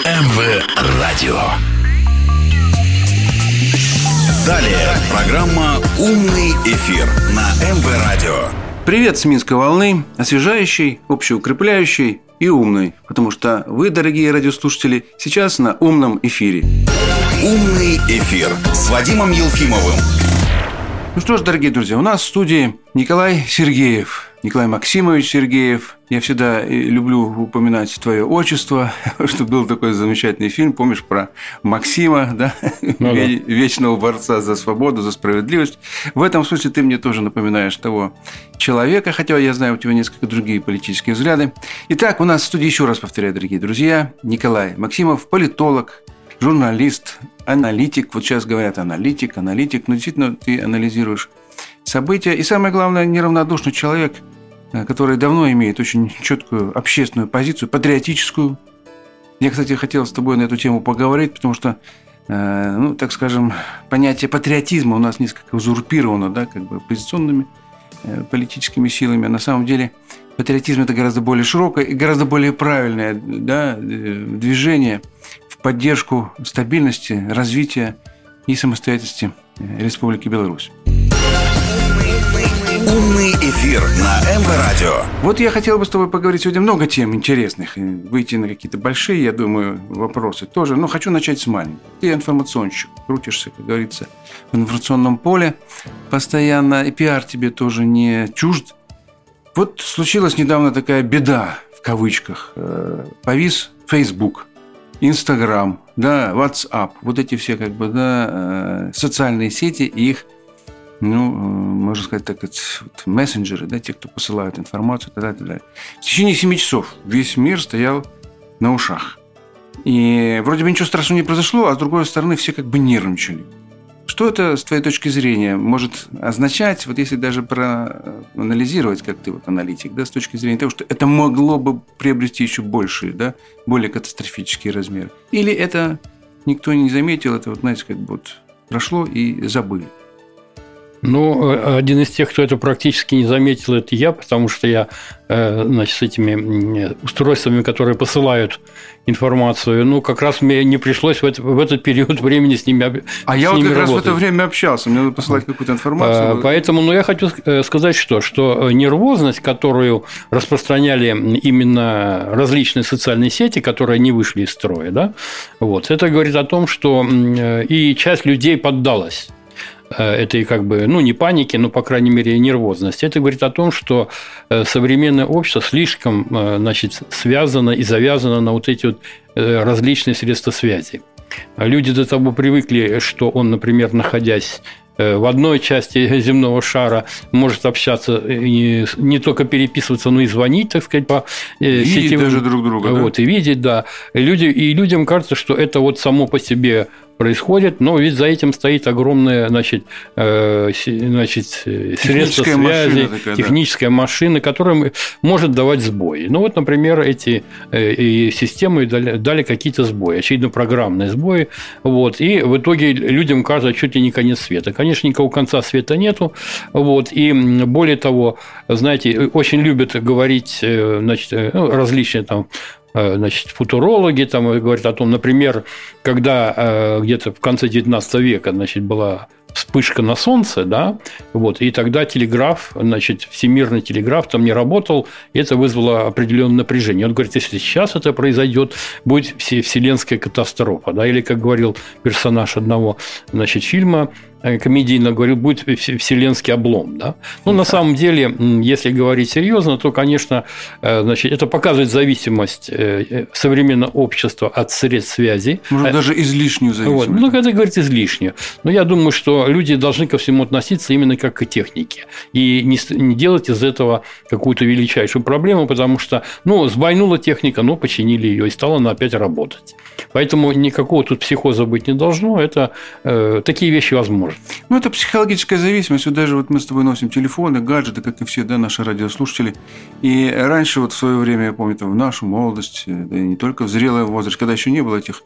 МВ Радио. Далее программа «Умный эфир» на МВ Радио. Привет с Минской волны, освежающий, общеукрепляющий и умный, потому что вы, дорогие радиослушатели, сейчас на умном эфире. «Умный эфир» с Вадимом Елфимовым. Ну что ж, дорогие друзья, у нас в студии Николай Сергеев, Николай Максимович Сергеев. Я всегда люблю упоминать твое отчество, что был такой замечательный фильм, помнишь, про Максима, да? Ну, да. вечного борца за свободу, за справедливость. В этом смысле ты мне тоже напоминаешь того человека, хотя я знаю, у тебя несколько другие политические взгляды. Итак, у нас в студии, еще раз повторяю, дорогие друзья, Николай Максимов, политолог, журналист, аналитик. Вот сейчас говорят аналитик, аналитик, но действительно ты анализируешь события. И самое главное, неравнодушный человек – Э, который давно имеет очень четкую общественную позицию, патриотическую. Я, кстати, хотел с тобой на эту тему поговорить, потому что, э, ну, так скажем, понятие патриотизма у нас несколько узурпировано, да, как бы оппозиционными э, политическими силами. На самом деле патриотизм – это гораздо более широкое и гораздо более правильное да, движение в поддержку стабильности, развития и самостоятельности Республики Беларусь. Умный эфир на МВ Радио. Вот я хотел бы с тобой поговорить сегодня много тем интересных, выйти на какие-то большие, я думаю, вопросы тоже. Но хочу начать с маленького. Ты информационщик, крутишься, как говорится, в информационном поле постоянно, и пиар тебе тоже не чужд. Вот случилась недавно такая беда, в кавычках. Э, повис Facebook, Instagram, да, WhatsApp, вот эти все как бы, да, э, социальные сети и их ну, э, можно сказать так, вот, мессенджеры, да, те, кто посылают информацию и так далее, и так далее. В течение 7 часов весь мир стоял на ушах. И вроде бы ничего страшного не произошло, а с другой стороны все как бы нервничали. Что это, с твоей точки зрения, может означать, вот если даже проанализировать, как ты вот аналитик, да, с точки зрения того, что это могло бы приобрести еще большие, да, более катастрофические размеры? Или это никто не заметил, это вот, знаете, как бы вот прошло и забыли? Ну, э, один из тех, кто это практически не заметил, это я, потому что я э, значит, с этими устройствами, которые посылают информацию, ну, как раз мне не пришлось в, это, в этот период времени с ними А с я ними вот как работать. раз в это время общался, мне надо посылать какую-то информацию. А, поэтому, ну, я хочу сказать что, что нервозность, которую распространяли именно различные социальные сети, которые не вышли из строя, да, вот, это говорит о том, что и часть людей поддалась Э, этой как бы, ну, не паники, но, по крайней мере, нервозности. Это говорит о том, что э, современное общество слишком, э, значит, связано и завязано на вот эти вот различные средства связи. Люди до того привыкли, что он, например, находясь в одной части земного шара может общаться не, не только переписываться, но и звонить, так сказать, по видеть сетевым. даже друг друга. Вот, да? и видеть, да. Люди, и людям кажется, что это вот само по себе происходит, но ведь за этим стоит огромное, значит, э, значит средство связи, машина такая, техническая да. машина, которая может давать сбои. Ну вот, например, эти э, системы дали, дали какие-то сбои, очевидно, программные сбои, вот, и в итоге людям кажется чуть ли не конец света. Конечно, никакого конца света нету, вот, и более того, знаете, очень любят говорить, э, значит, ну, различные там Э, значит, футурологи там говорят о том, например, когда э, где-то в конце XIX века значит, была вспышка на солнце, да, вот, и тогда телеграф, значит, всемирный телеграф там не работал, и это вызвало определенное напряжение. Он говорит, если сейчас это произойдет, будет вселенская катастрофа, да, или, как говорил персонаж одного, значит, фильма, э, комедийно говорил, будет вселенский облом. Да? Ну, на самом деле, если говорить серьезно, то, конечно, э, значит, это показывает зависимость э, современного общества от средств связи. Может, даже излишнюю зависимость. Вот. Ну, это говорит излишнюю. Но я думаю, что люди должны ко всему относиться именно как к технике. И не, не делать из этого какую-то величайшую проблему, потому что, ну, сбойнула техника, но починили ее, и стала она опять работать. Поэтому никакого тут психоза быть не должно, это э, такие вещи возможны. Ну, это психологическая зависимость. Вот даже вот мы с тобой носим телефоны, гаджеты, как и все, да, наши радиослушатели. И раньше вот в свое время, я помню, там, в нашу молодость, да и не только в зрелый возраст, когда еще не было этих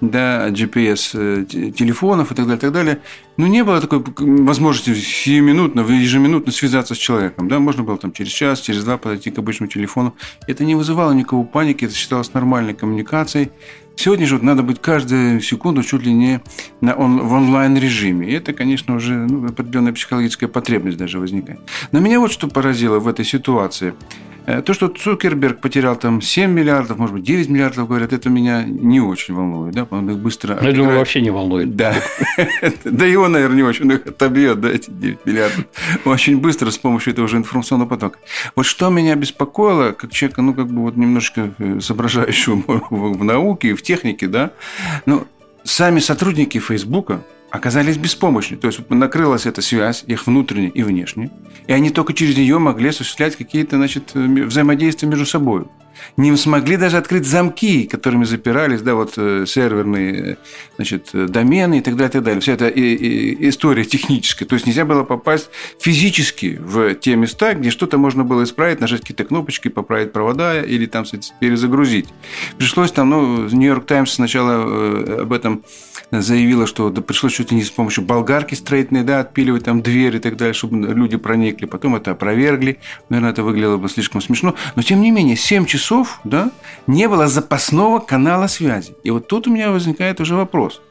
да, GPS э, телефонов и так далее, и так далее. Но не было такой возможности сиюминутно, ежеминутно связаться с человеком. Да? Можно было там через час, через два подойти к обычному телефону. Это не вызывало никакого паники, это считалось нормальной коммуникацией. Сегодня же надо быть каждую секунду чуть ли не на он, в онлайн-режиме. И это, конечно, уже ну, определенная психологическая потребность даже возникает. Но меня вот что поразило в этой ситуации – то, что Цукерберг потерял там 7 миллиардов, может быть, 9 миллиардов, говорят, это меня не очень волнует. Да? Он их быстро... Я думаю, вообще не волнует. Да. Да его, наверное, не очень их отобьет, да, эти 9 миллиардов. Очень быстро с помощью этого же информационного потока. Вот что меня беспокоило, как человека, ну, как бы вот немножко э, соображающего в науке и в технике, да, ну, сами сотрудники Фейсбука, оказались беспомощны. То есть накрылась эта связь, их внутренняя и внешняя, и они только через нее могли осуществлять какие-то значит, взаимодействия между собой не смогли даже открыть замки, которыми запирались, да, вот э, серверные, значит, домены и так далее, и так далее. Вся эта история техническая. То есть нельзя было попасть физически в те места, где что-то можно было исправить, нажать какие-то кнопочки, поправить провода или там перезагрузить. Пришлось там, ну, Нью-Йорк Таймс сначала э, об этом заявила, что да, пришлось ли не с помощью болгарки строительной, да, отпиливать там дверь и так далее, чтобы люди проникли. Потом это опровергли. Наверное, это выглядело бы слишком смешно. Но, тем не менее, 7 часов часов да, не было запасного канала связи. И вот тут у меня возникает уже вопрос.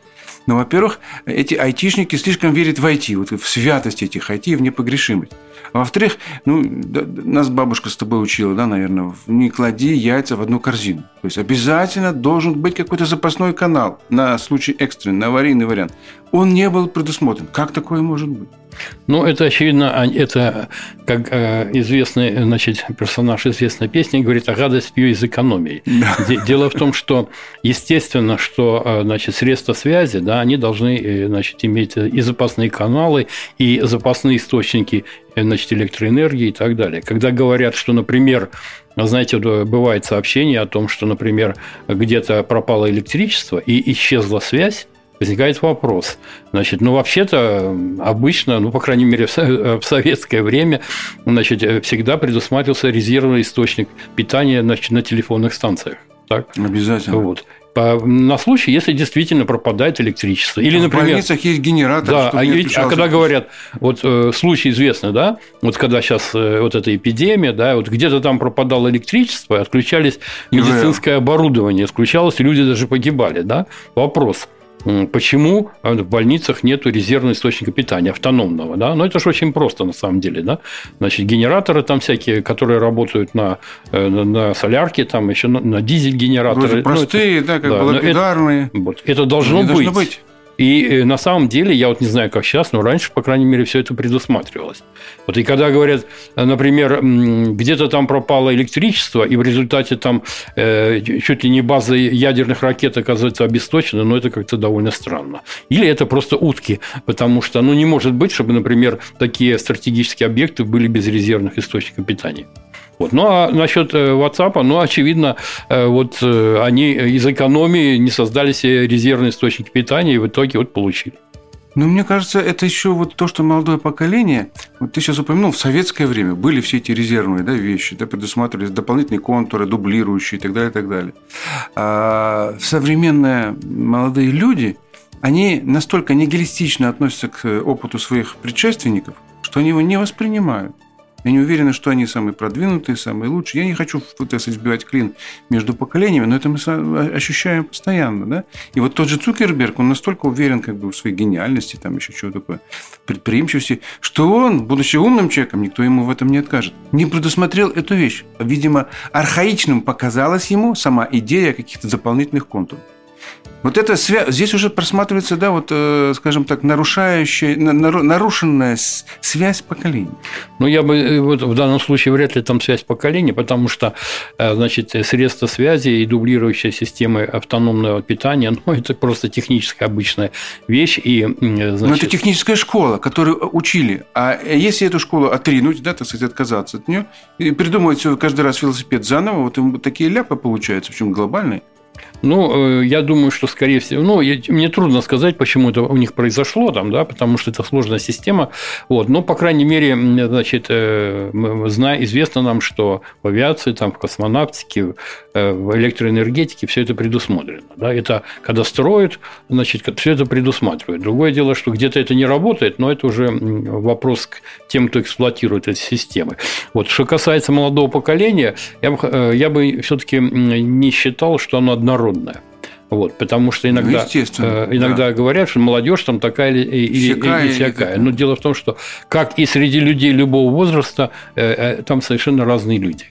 Ну, во-первых, эти айтишники слишком верят в IT, вот в святость этих IT, в непогрешимость. А во-вторых, ну, да, нас бабушка с тобой учила, да, наверное, не клади яйца в одну корзину. То есть обязательно должен быть какой-то запасной канал на случай экстренный, на аварийный вариант. Он не был предусмотрен. Как такое может быть? Ну, это очевидно, это как э, известный значит, персонаж известной песни говорит, а гадость пью из экономии. Дело в том, что естественно, что э, значит, средства связи, да, они должны э, значит, иметь и запасные каналы, и запасные источники значит, электроэнергии и так далее. Когда говорят, что, например, знаете, бывает сообщение о том, что, например, где-то пропало электричество и исчезла связь, возникает вопрос. Значит, ну, вообще-то обычно, ну, по крайней мере, в советское время, значит, всегда предусматривался резервный источник питания значит, на телефонных станциях. Так? Обязательно. Вот на случай, если действительно пропадает электричество. Или, а например, в больницах есть генератор. Да, а, ведь, а когда говорят, вот э, случай известный, да, вот когда сейчас э, вот эта эпидемия, да, вот где-то там пропадало электричество, отключались медицинское оборудование, отключалось, люди даже погибали, да. Вопрос – Почему а, в больницах нет резервного источника питания, автономного? Да? Но ну, это же очень просто на самом деле. Да? Значит, генераторы там всякие, которые работают на, э, на, на солярке, там еще на, на дизель-генераторы. Простые, ну, это, да, как да, благодарные. Это, вот, это должно быть. Должно быть. И э, на самом деле, я вот не знаю, как сейчас, но раньше, по крайней мере, все это предусматривалось. Вот и когда говорят, э, например, где-то там пропало электричество, и в результате там э, чуть ли не база ядерных ракет оказывается обесточена, но это как-то довольно странно. Или это просто утки, потому что, ну, не может быть, чтобы, например, такие стратегические объекты были без резервных источников питания. Вот. Ну, а насчет э, WhatsApp, ну, очевидно, э, вот э, они из экономии не создали себе резервный источник питания и в итоге вот получили. Ну, мне кажется, это еще вот то, что молодое поколение, вот ты сейчас упомянул, в советское время были все эти резервные да, вещи, да, предусматривались дополнительные контуры, дублирующие и так далее, и так далее. А современные молодые люди, они настолько нигилистично относятся к опыту своих предшественников, что они его не воспринимают. Я не уверен, что они самые продвинутые, самые лучшие. Я не хочу пытаться избивать клин между поколениями, но это мы ощущаем постоянно. Да? И вот тот же Цукерберг, он настолько уверен как бы, в своей гениальности, там еще чего такое, предприимчивости, что он, будучи умным человеком, никто ему в этом не откажет, не предусмотрел эту вещь. Видимо, архаичным показалась ему сама идея каких-то дополнительных контуров. Вот это свя... здесь уже просматривается, да, вот, э, скажем так, нарушающая, нарушенная связь поколений. Ну, я бы э, вот в данном случае вряд ли там связь поколений, потому что, э, значит, средства связи и дублирующие системы автономного питания, ну, это просто техническая обычная вещь. И, значит... Но это техническая школа, которую учили. А если эту школу отринуть, да, так сказать, отказаться от нее, и придумывать каждый раз велосипед заново, вот такие ляпы получаются, причем глобальные. Ну, э, я думаю, что, скорее всего, ну, я, мне трудно сказать, почему это у них произошло там, да, потому что это сложная система. Вот, но, по крайней мере, значит, э, зна, известно нам, что в авиации, там, в космонавтике, э, в электроэнергетике все это предусмотрено. Да? Это когда строят, значит, все это предусматривают. Другое дело, что где-то это не работает, но это уже вопрос к тем, кто эксплуатирует эти системы. Вот, что касается молодого поколения, я бы, я бы все-таки не считал, что оно однородное народная. Вот, потому что иногда, ну, э, иногда да. говорят, что молодежь там такая или, или, всякая, или всякая. Но дело в том, что как и среди людей любого возраста, э, э, там совершенно разные люди.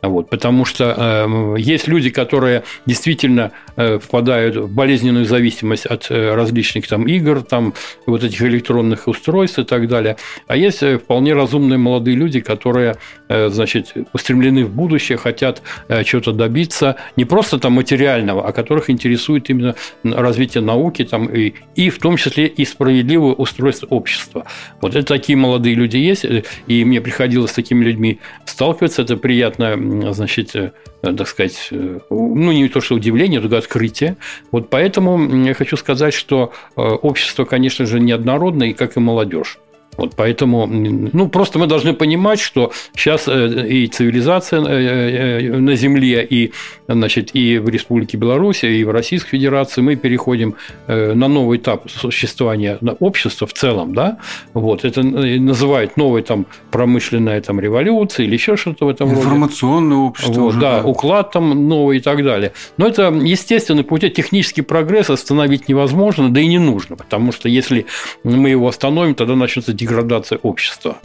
Вот, потому что э, есть люди, которые действительно э, впадают в болезненную зависимость от э, различных там игр, там вот этих электронных устройств и так далее. А есть вполне разумные молодые люди, которые, значит, устремлены в будущее, хотят э, чего-то добиться, не просто там материального, а которых интересует именно развитие науки там и, и в том числе и справедливое устройство общества. Вот это такие молодые люди есть, э, и мне приходилось с такими людьми сталкиваться, это приятно значит, э, так сказать, э, ну, не то что удивление, только открытие. Вот поэтому я хочу сказать, что э, общество, конечно же, неоднородное, как и молодежь. Вот поэтому, ну, просто мы должны понимать, что сейчас э, и цивилизация э, э, на Земле, и, значит, и в Республике Беларусь, и в Российской Федерации мы переходим на новый этап существования общества в целом, да, вот, это называют новой там промышленная там революция или еще что-то в этом роде. Информационное общество. Вот, да, да, уклад там новый и так далее. Но это естественный путь, технический прогресс остановить невозможно, да и не нужно, потому что если мы его остановим, тогда начнется деградация общества.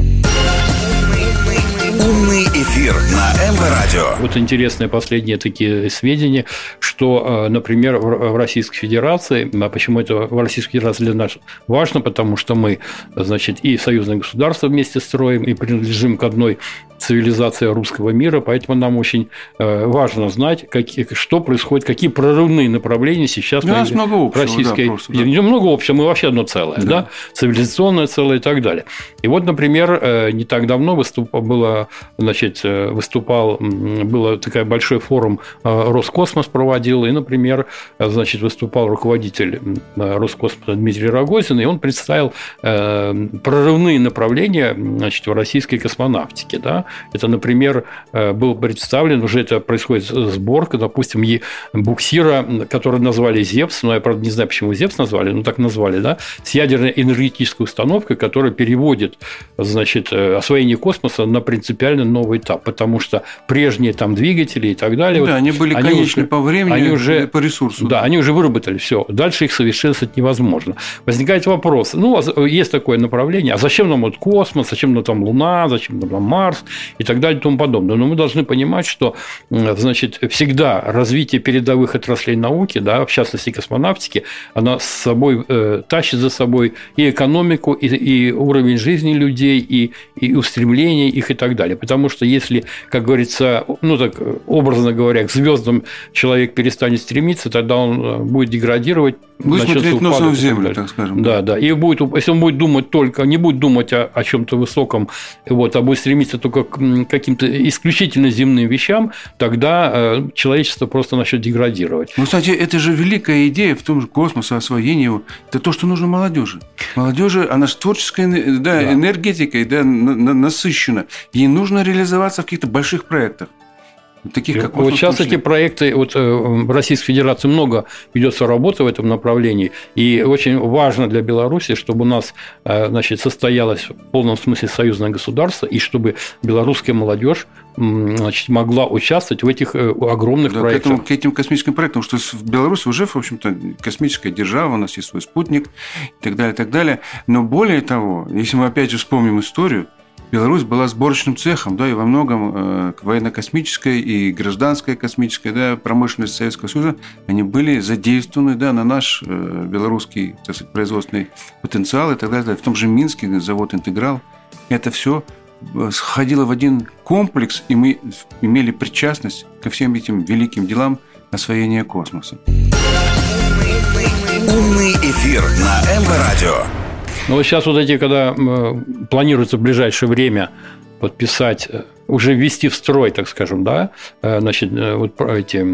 Умный эфир на МВ Радио. Вот интересные последние такие сведения, что, э, например, в Российской Федерации, а почему это в Российской Федерации для нас важно, потому что мы, значит, и союзное государство вместе строим, и принадлежим к одной цивилизация русского мира, поэтому нам очень э, важно знать, какие, что происходит, какие прорывные направления сейчас У нас на, много общего, российской... Да, просто, да. Много общего, мы вообще одно целое, да. да, цивилизационное целое и так далее. И вот, например, э, не так давно выступ... было, значит, э, выступал, был такой большой форум Роскосмос проводил, и, например, значит, выступал руководитель Роскосмоса Дмитрий Рогозин, и он представил прорывные направления значит, в российской космонавтике, да, это, например, э, был представлен, уже это происходит сборка, допустим, буксира, который назвали «Зевс», но я, правда, не знаю, почему «Зевс» назвали, но так назвали, да, с ядерной энергетической установкой, которая переводит, значит, э, освоение космоса на принципиально новый этап, потому что прежние там двигатели и так далее... Да, вот, они были они конечны уже, по времени они уже, по ресурсу. Да, они уже выработали все. Дальше их совершенствовать невозможно. Возникает вопрос, ну, а есть такое направление, а зачем нам вот космос, зачем нам там Луна, зачем нам Марс? и так далее и тому подобное. Но мы должны понимать, что значит, всегда развитие передовых отраслей науки, да, в частности космонавтики, она с собой э, тащит за собой и экономику, и, и уровень жизни людей, и, и устремления их и так далее. Потому что если, как говорится, ну так образно говоря, к звездам человек перестанет стремиться, тогда он э, будет деградировать, Будет смотреть носом в землю, так скажем. Да, да. И будет, если он будет думать только, не будет думать о, о чем-то высоком, вот, а будет стремиться только к каким-то исключительно земным вещам, тогда э, человечество просто начнет деградировать. Ну, кстати, это же великая идея в том же космосе, освоении его. Это то, что нужно молодежи. Молодежи, она же творческой да, да. энергетикой да, насыщена. Ей нужно реализоваться в каких-то больших проектах. Таких, как вот сейчас эти проекты, вот э, в Российской Федерации много ведется работы в этом направлении, и очень важно для Беларуси, чтобы у нас э, значит, состоялось в полном смысле союзное государство, и чтобы белорусская молодежь значит, могла участвовать в этих э, огромных да, проектах. К, этому, к этим космическим проектам, что в Беларуси уже, в общем-то, космическая держава, у нас есть свой спутник и так далее, и так далее. Но более того, если мы опять же вспомним историю, Беларусь была сборочным цехом, да, и во многом э, военно-космическая и гражданская космическая да, промышленность Советского Союза, они были задействованы да, на наш э, белорусский так сказать, производственный потенциал и так далее. В том же Минске завод «Интеграл». Это все э, сходило в один комплекс, и мы имели причастность ко всем этим великим делам освоения космоса. Умный эфир на МВ-радио. Ну, вот сейчас вот эти, когда планируется в ближайшее время подписать э, уже ввести в строй, так скажем, да, э, значит, э, вот эти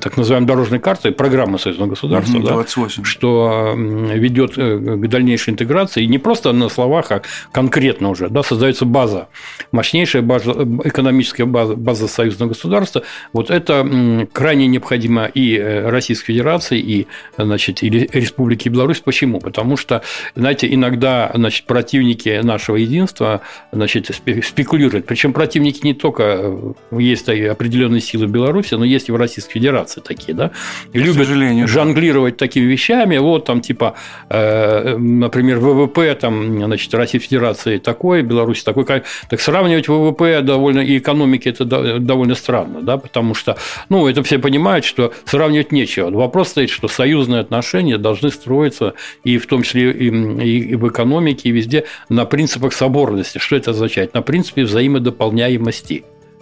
так называемые дорожные карты, программа союзного государства, 28. да, что ведет к дальнейшей интеграции, и не просто на словах, а конкретно уже, да, создается база, мощнейшая база, экономическая база, база союзного государства, вот это крайне необходимо и Российской Федерации, и, значит, и Республики Беларусь. Почему? Потому что, знаете, иногда, значит, противники нашего единства, значит, спекулируют, причем противники не только э, есть определенные силы в Беларуси, но есть и в Российской Федерации такие, да, и любят жонглировать такими вещами, вот там типа, э, например, ВВП там, значит, Российской Федерации такой, Беларуси такой, так сравнивать ВВП довольно и экономики это довольно странно, да, потому что, ну, это все понимают, что сравнивать нечего. Вопрос стоит, что союзные отношения должны строиться и в том числе и в экономике, и везде на принципах соборности. Что это означает? На принципе взаимодополняемости.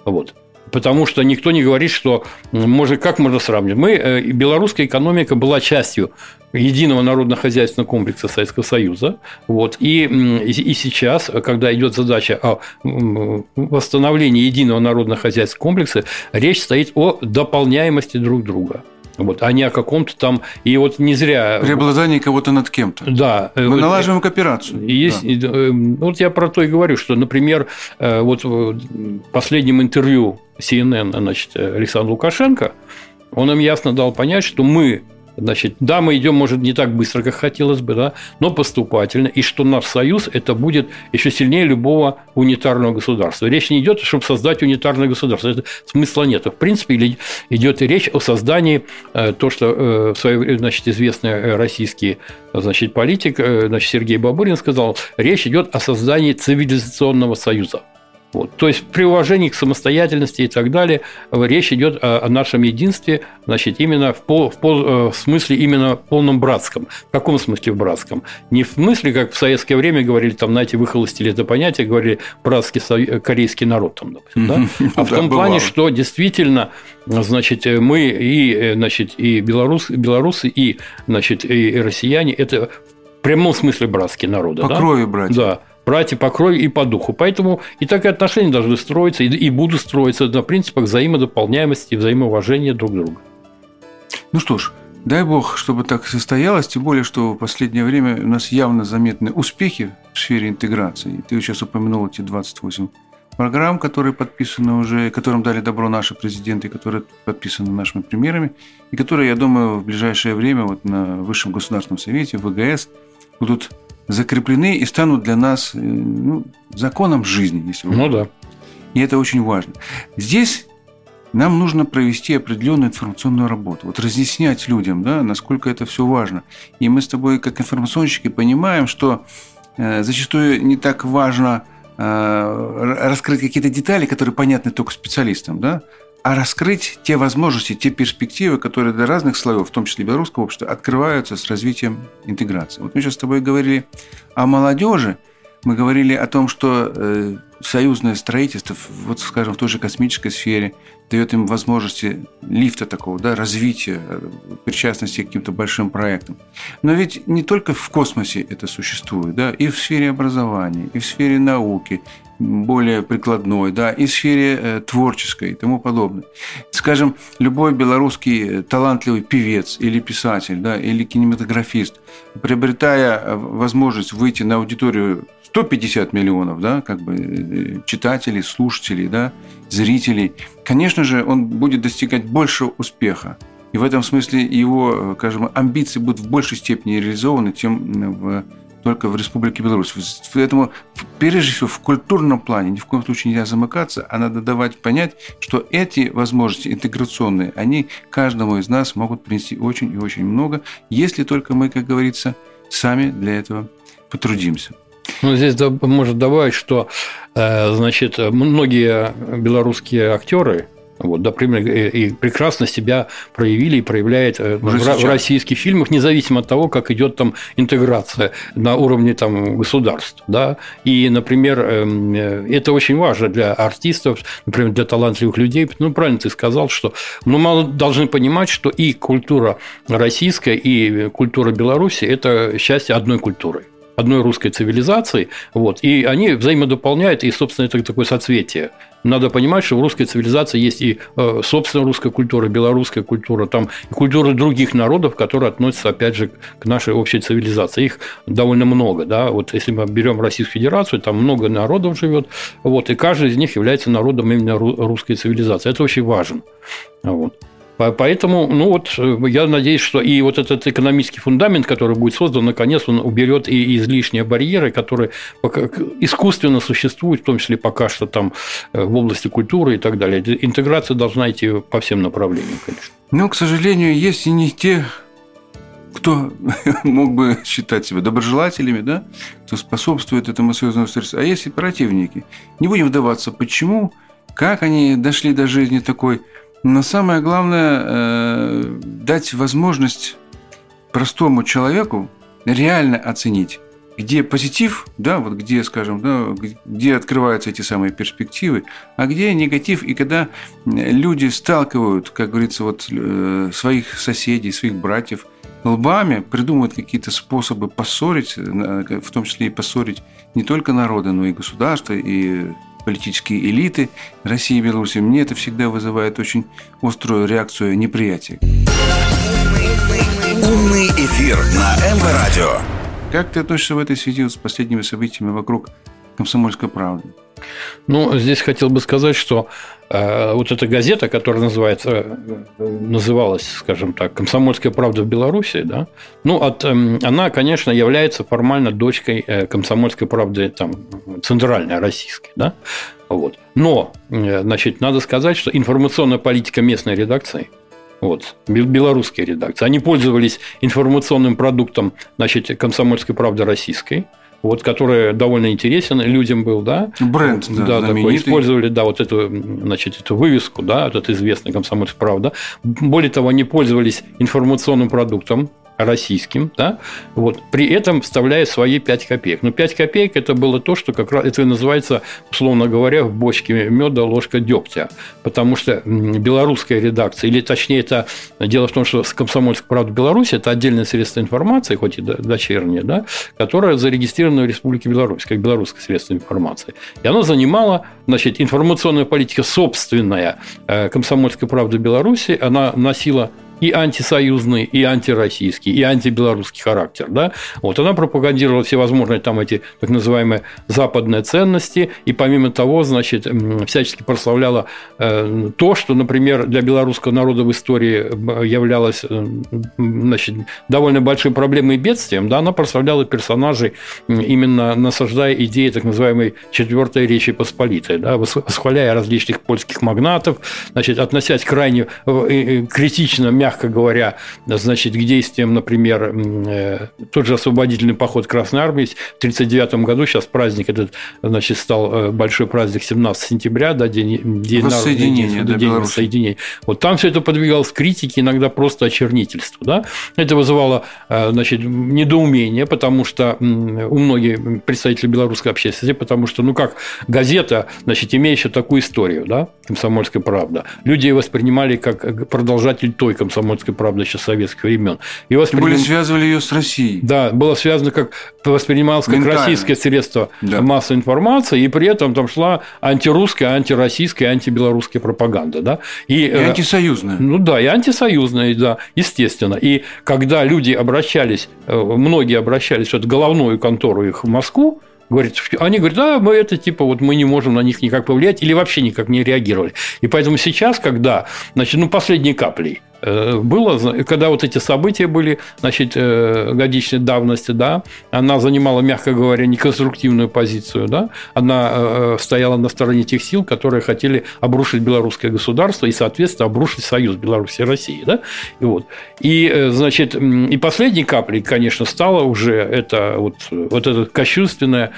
Вот. Потому что никто не говорит, что может, как можно сравнивать. Мы, э, белорусская экономика была частью единого народно-хозяйственного комплекса Советского Союза. Вот. И, и сейчас, когда идет задача о восстановлении единого народно-хозяйственного комплекса, речь стоит о дополняемости друг друга. Вот, а не о каком-то там... И вот не зря... Преобладание кого-то над кем-то. Да. Мы налаживаем кооперацию. Есть, да. Э, вот я про то и говорю, что, например, э, вот в последнем интервью CNN значит, Александр Лукашенко, он им ясно дал понять, что мы Значит, да, мы идем, может, не так быстро, как хотелось бы, да, но поступательно, и что наш союз это будет еще сильнее любого унитарного государства. Речь не идет, чтобы создать унитарное государство, это смысла нет. В принципе, идет речь о создании э, то, что э, значит, известный э, российский значит, политик значит, Сергей Бабурин сказал, речь идет о создании цивилизационного союза. Вот. То есть при уважении к самостоятельности и так далее речь идет о, нашем единстве, значит, именно в, пол, в, пол, э, в смысле именно полном братском. В каком смысле в братском? Не в смысле, как в советское время говорили, там, знаете, выхолостили это понятие, говорили братский корейский народ, там, допустим, да? а в том плане, что действительно, значит, мы и, э, значит, и белорус, белорусы, и, значит, и россияне, это в прямом смысле братские народы. По да? крови братья. Да братья по крови и по духу. Поэтому и такие отношения должны строиться, и, и будут строиться на принципах взаимодополняемости и взаимоуважения друг друга. Ну что ж, дай бог, чтобы так состоялось, тем более, что в последнее время у нас явно заметны успехи в сфере интеграции. Ты сейчас упомянул эти 28 программ, которые подписаны уже, которым дали добро наши президенты, которые подписаны нашими премьерами, и которые, я думаю, в ближайшее время вот на Высшем государственном совете, ВГС, будут закреплены и станут для нас э, ну, законом жизни, если вы Ну да. И это очень важно. Здесь нам нужно провести определенную информационную работу. Вот разъяснять людям, да, насколько это все важно. И мы с тобой, как информационщики, понимаем, что э, зачастую не так важно э, раскрыть какие-то детали, которые понятны только специалистам, да, а раскрыть те возможности, те перспективы, которые для разных слоев, в том числе белорусского общества, открываются с развитием интеграции. Вот мы сейчас с тобой говорили о молодежи, мы говорили о том, что э, союзное строительство, вот, скажем, в той же космической сфере, дает им возможности лифта такого, да, развития, э, причастности к каким-то большим проектам. Но ведь не только в космосе это существует, да, и в сфере образования, и в сфере науки, более прикладной, да, и в сфере э, творческой и тому подобное. Скажем, любой белорусский э, талантливый певец или писатель, да, или кинематографист, приобретая э, возможность выйти на аудиторию 150 миллионов, да, как бы читателей, слушателей, да, зрителей, конечно же, он будет достигать большего успеха. И в этом смысле его, скажем, амбиции будут в большей степени реализованы, чем в только в Республике Беларусь. Поэтому, прежде всего, в культурном плане ни в коем случае нельзя замыкаться, а надо давать понять, что эти возможности интеграционные, они каждому из нас могут принести очень и очень много, если только мы, как говорится, сами для этого потрудимся. Ну, здесь может добавить, что э, значит, многие белорусские актеры, вот, например, и прекрасно себя проявили и проявляет э, в, в российских фильмах, независимо от того, как идет там интеграция на уровне там, государств. Да? И, например, эм, э, это очень важно для артистов, например, для талантливых людей. Ну, правильно ты сказал, что мы должны понимать, что и культура российская, и культура Беларуси – это счастье одной культуры. Одной русской цивилизации, вот, и они взаимодополняют, и, собственно, это такое соцветие. Надо понимать, что в русской цивилизации есть и э, собственная русская культура, белорусская культура, там и культуры других народов, которые относятся, опять же, к нашей общей цивилизации. Их довольно много, да. Вот если мы берем Российскую Федерацию, там много народов живет, вот, и каждый из них является народом именно русской цивилизации. Это очень важно. Вот. Поэтому, ну вот, э, я надеюсь, что и вот этот экономический фундамент, который будет создан, наконец, он уберет и излишние барьеры, которые искусственно существуют, в том числе пока что там э, в области культуры и так далее. Интеграция должна идти по всем направлениям, конечно. Но, к сожалению, есть и не те, кто мог бы считать себя доброжелателями, да, кто способствует этому союзному стрессу, а есть и противники. Не будем вдаваться, почему, как они дошли до жизни такой – но самое главное э, дать возможность простому человеку реально оценить, где позитив, да, вот где, скажем, да, где открываются эти самые перспективы, а где негатив, и когда люди сталкивают, как говорится, вот э, своих соседей, своих братьев лбами, придумывают какие-то способы поссорить, в том числе и поссорить не только народы, но и государства, и политические элиты России и Беларуси, мне это всегда вызывает очень острую реакцию неприятия. Умный эфир на МВ-радио. Как ты относишься в этой связи с последними событиями вокруг комсомольской правды? Ну, здесь хотел бы сказать, что э, вот эта газета, которая называется, э, называлась, скажем так, «Комсомольская правда в Беларуси», да, ну, от, э, она, конечно, является формально дочкой э, «Комсомольской правды» там, центральной, российской, да, вот. Но, э, значит, надо сказать, что информационная политика местной редакции – вот, белорусские редакции. Они пользовались информационным продуктом значит, «Комсомольской правды» российской – вот, который довольно интересен людям был, да. Бренд, да, да такой. Использовали, да, вот эту, значит, эту вывеску, да, этот известный комсомольский правда. Более того, они пользовались информационным продуктом, российским, да, вот, при этом вставляя свои 5 копеек. Но 5 копеек это было то, что как раз это называется, условно говоря, в бочке меда ложка дегтя, потому что белорусская редакция, или точнее это дело в том, что Комсомольская правда Беларуси это отдельное средство информации, хоть и дочернее, да, которое зарегистрировано в Республике Беларусь, как белорусское средство информации. И оно занимало, значит, информационная политика собственная э, Комсомольской правды Беларуси, она носила и антисоюзный, и антироссийский, и антибелорусский характер. Да? Вот она пропагандировала всевозможные там эти так называемые западные ценности, и помимо того, значит, всячески прославляла э, то, что, например, для белорусского народа в истории являлось э, значит, довольно большой проблемой и бедствием, да, она прославляла персонажей, именно насаждая идеи так называемой четвертой Речи Посполитой, да, восхваляя различных польских магнатов, значит, относясь крайне э, критично, мягко мягко говоря, значит, к действиям, например, э, тот же освободительный поход Красной Армии в 1939 году, сейчас праздник этот, значит, стал э, большой праздник 17 сентября, да, день, день воссоединения, день, день воссоединения. Вот там все это подвигалось критике, иногда просто очернительству, да. Это вызывало, э, значит, недоумение, потому что у многих представителей белорусской общественности, потому что, ну как, газета, значит, имеющая такую историю, да, «Комсомольская правда», люди ее воспринимали как продолжатель той комсомольской комсомольской правды еще советских времен. И восприним... Были связывали ее с Россией. Да, было связано как воспринималось как Ментально. российское средство да. массовой информации, и при этом там шла антирусская, антироссийская, антибелорусская пропаганда, да. И, и э, антисоюзная. Ну да, и антисоюзная, да, естественно. И когда люди обращались, э, многие обращались в эту головную контору их в Москву, Говорит, они говорят, да, мы это типа вот мы не можем на них никак повлиять или вообще никак не реагировали. И поэтому сейчас, когда, значит, ну, последней каплей было, когда вот эти события были, значит, э, годичной давности, да, она занимала, мягко говоря, неконструктивную позицию, да, она э, стояла на стороне тех сил, которые хотели обрушить белорусское государство и, соответственно, обрушить союз Беларуси и России, да, и вот. И, значит, и последней каплей, конечно, стало уже это вот, вот это кощунственное,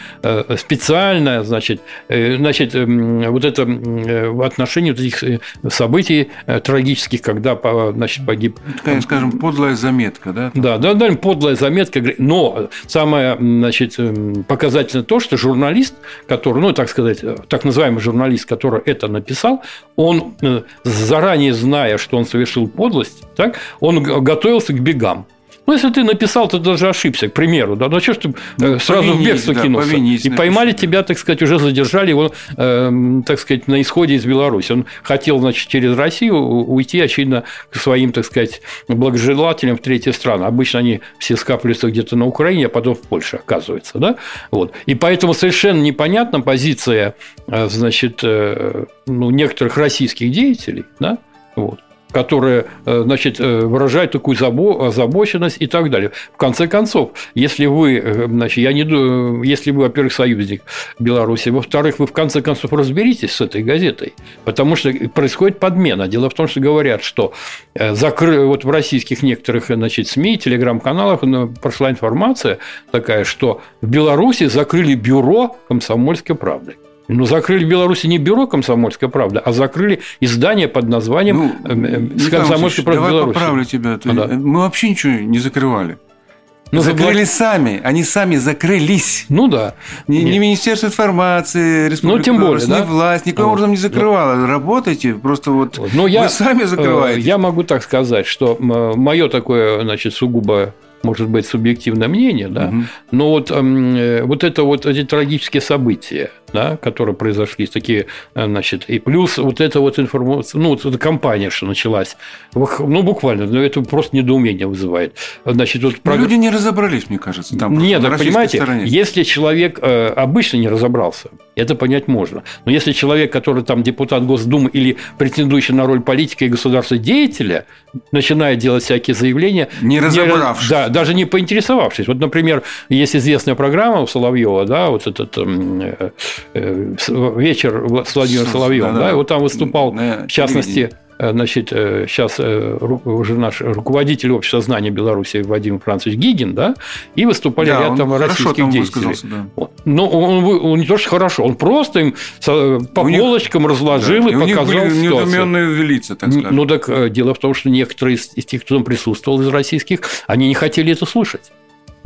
специальное, значит, значит, вот это в отношении вот этих событий трагических, когда значит, погиб. Такая, скажем, подлая заметка, да? Да, да, да, подлая заметка. Но самое, значит, эм, показательное то, что журналист, который, ну, так сказать, э, так называемый журналист, который это написал, он, э, заранее зная, что он совершил подлость, так, он готовился к бегам. Ну, если ты написал, то даже ошибся, к примеру, да, ну, что ж ты ну, сразу в бегство да, кинулся? Повинись, и поймали напиши. тебя, так сказать, уже задержали его, э, так сказать, на исходе из Беларуси. Он хотел, значит, через Россию уйти, очевидно, к своим, так сказать, благожелателям в третьи страны. Обычно они все скапливаются где-то на Украине, а потом в Польше, оказывается, да? Вот. И поэтому совершенно непонятна позиция, э, значит, э, ну, некоторых российских деятелей, да, вот, которая э, значит, э, выражает такую озабоченность и так далее. В конце концов, если вы, э, значит, я не, если вы, во-первых, союзник Беларуси, во-вторых, вы в конце концов разберитесь с этой газетой, потому что происходит подмена. Дело в том, что говорят, что закры... вот в российских некоторых значит, СМИ, телеграм-каналах прошла информация такая, что в Беларуси закрыли бюро комсомольской правды. Ну, закрыли в Беларуси не бюро «Комсомольская правда», а закрыли издание под названием ну, э, «Комсомольская правда давай Беларуси». поправлю тебя. А, да. Мы вообще ничего не закрывали. Ну, закрыли забла... сами, они сами закрылись. Ну да. Не, не Министерство информации, Республика ну, тем более, да? не власть, никаким вот. образом не закрывала. Да. Работайте, просто вот Но вы я, сами э, закрываете. Я могу так сказать, что мое такое, значит, сугубо может быть, субъективное мнение, да, угу. но вот, э, вот это вот эти трагические события, да, которые произошли, такие, э, значит, и плюс вот эта вот информация, ну, вот эта кампания, что началась, ну, буквально, ну, это просто недоумение вызывает. Значит, вот прог... Люди не разобрались, мне кажется, там. Нет, так понимаете, стороне. если человек э, обычно не разобрался, это понять можно. Но если человек, который там депутат Госдумы или претендующий на роль политика и государственного деятеля, начинает делать всякие заявления... Не разобравшись. Не, да, даже не поинтересовавшись. Вот, например, есть известная программа у Соловьева, да, вот этот э, э, вечер с Владимиром Соловьевым, да, да, да, вот там выступал, в частности, Э, значит, сейчас э, э, уже наш руководитель общества знания Беларуси Вадим Францович Гигин, да, и выступали да, ряд там российских там деятелей. Да. Но он, он не то, что хорошо, он просто им по у полочкам них, разложил да, и, и показал у них были недоуменные лица, так сказать. Ну, так дело в том, что некоторые из, из тех, кто там присутствовал из российских, они не хотели это слушать.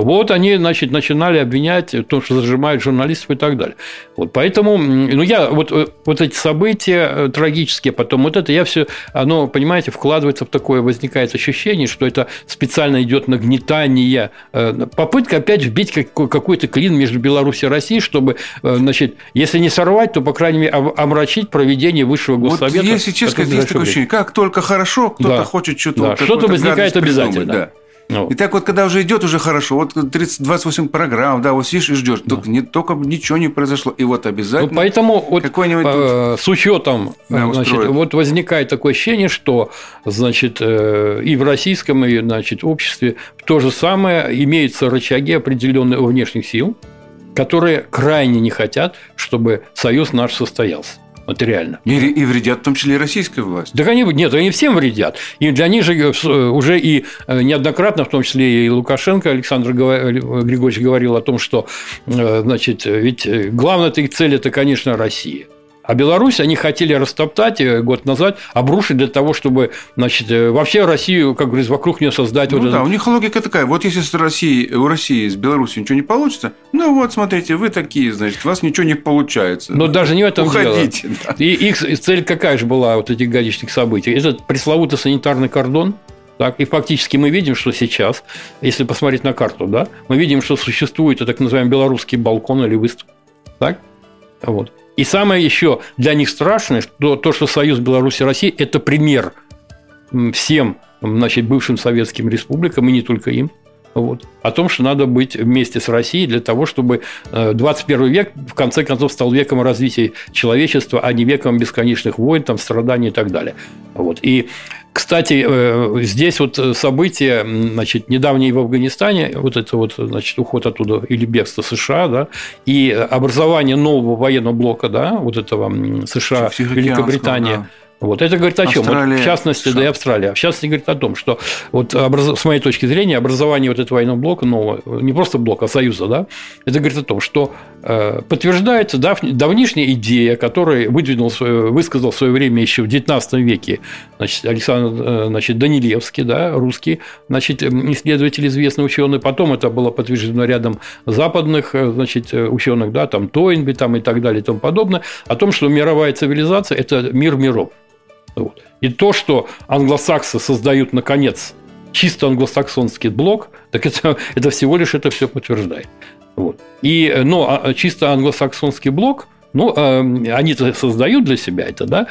Вот они, значит, начинали обвинять в том, что зажимают журналистов и так далее. Вот поэтому, ну, я вот, э, вот эти события э, трагические, потом вот это, я все, оно, понимаете, вкладывается в такое, возникает ощущение, что это специально идет нагнетание, э, попытка опять вбить какой-то клин между Беларусью и Россией, чтобы, значит, если не сорвать, то, по крайней мере, омрачить проведение высшего госсовета. Вот если честно, есть такое ощущение, как только хорошо, кто-то да. хочет что-то... Да, что-то возникает обязательно. Да. Ну. И так вот, когда уже идет уже хорошо, вот 30, 28 программ, да, вот сидишь и ждешь, только, не, только ничего не произошло, и вот обязательно. Ну, поэтому вот э, с учетом, да, значит, вот возникает такое ощущение, что, значит, э, и в российском, и, значит, обществе то же самое имеются рычаги определенные у внешних сил, которые крайне не хотят, чтобы союз наш состоялся. Вот реально. И, и вредят в том числе и российской власти. Да они, нет, они всем вредят. И для них же э, э, уже и э, неоднократно, в том числе и Лукашенко, Александр Григорьевич говорил о том, что значит, ведь главная их цель – это, конечно, Россия. А Беларусь они хотели растоптать э, год назад, обрушить для того, чтобы значит, э, вообще Россию, как говорится, вокруг нее создать. Ну вот да, это... у них логика такая. Вот если с Россией, у России с Беларусью ничего не получится, ну вот, смотрите, вы такие, значит, у вас ничего не получается. Но да. даже не в этом Уходите, дело. Да. И их цель какая же была вот этих годичных событий? Этот пресловутый санитарный кордон, так, и фактически мы видим, что сейчас, если посмотреть на карту, да, мы видим, что существует так называемый белорусский балкон или выступ. Так? Вот. И самое еще для них страшное, что то, что Союз Беларуси России – это пример всем значит, бывшим советским республикам, и не только им, вот, о том, что надо быть вместе с Россией для того, чтобы 21 э, век, в конце концов, стал веком развития человечества, а не веком бесконечных войн, там, страданий и так далее. Вот. И кстати, э, здесь вот события, значит, недавние в Афганистане, вот это вот, значит, уход оттуда или бегство США, да, и образование нового военного блока, да, вот этого США, Великобритания, да вот. Это говорит о чем? Вот, в частности, США. да и Австралия. В частности, говорит о том, что вот, с моей точки зрения образование вот этого военного блока, нового, не просто блока, а союза, да, это говорит о том, что э, подтверждается дав, давнишняя идея, которую выдвинул, высказал в свое время еще в XIX веке значит, Александр э, значит, Данилевский, да, русский значит, исследователь, известный ученый. Потом это было подтверждено рядом западных э, значит, ученых, да, там Тойнби там, и так далее и тому подобное, о том, что мировая цивилизация – это мир миров. Вот. И то, что англосаксы создают, наконец, чисто англосаксонский блок, так это, это всего лишь это все подтверждает. Вот. И, но а, чисто англосаксонский блок – ну, э, они создают для себя это, да,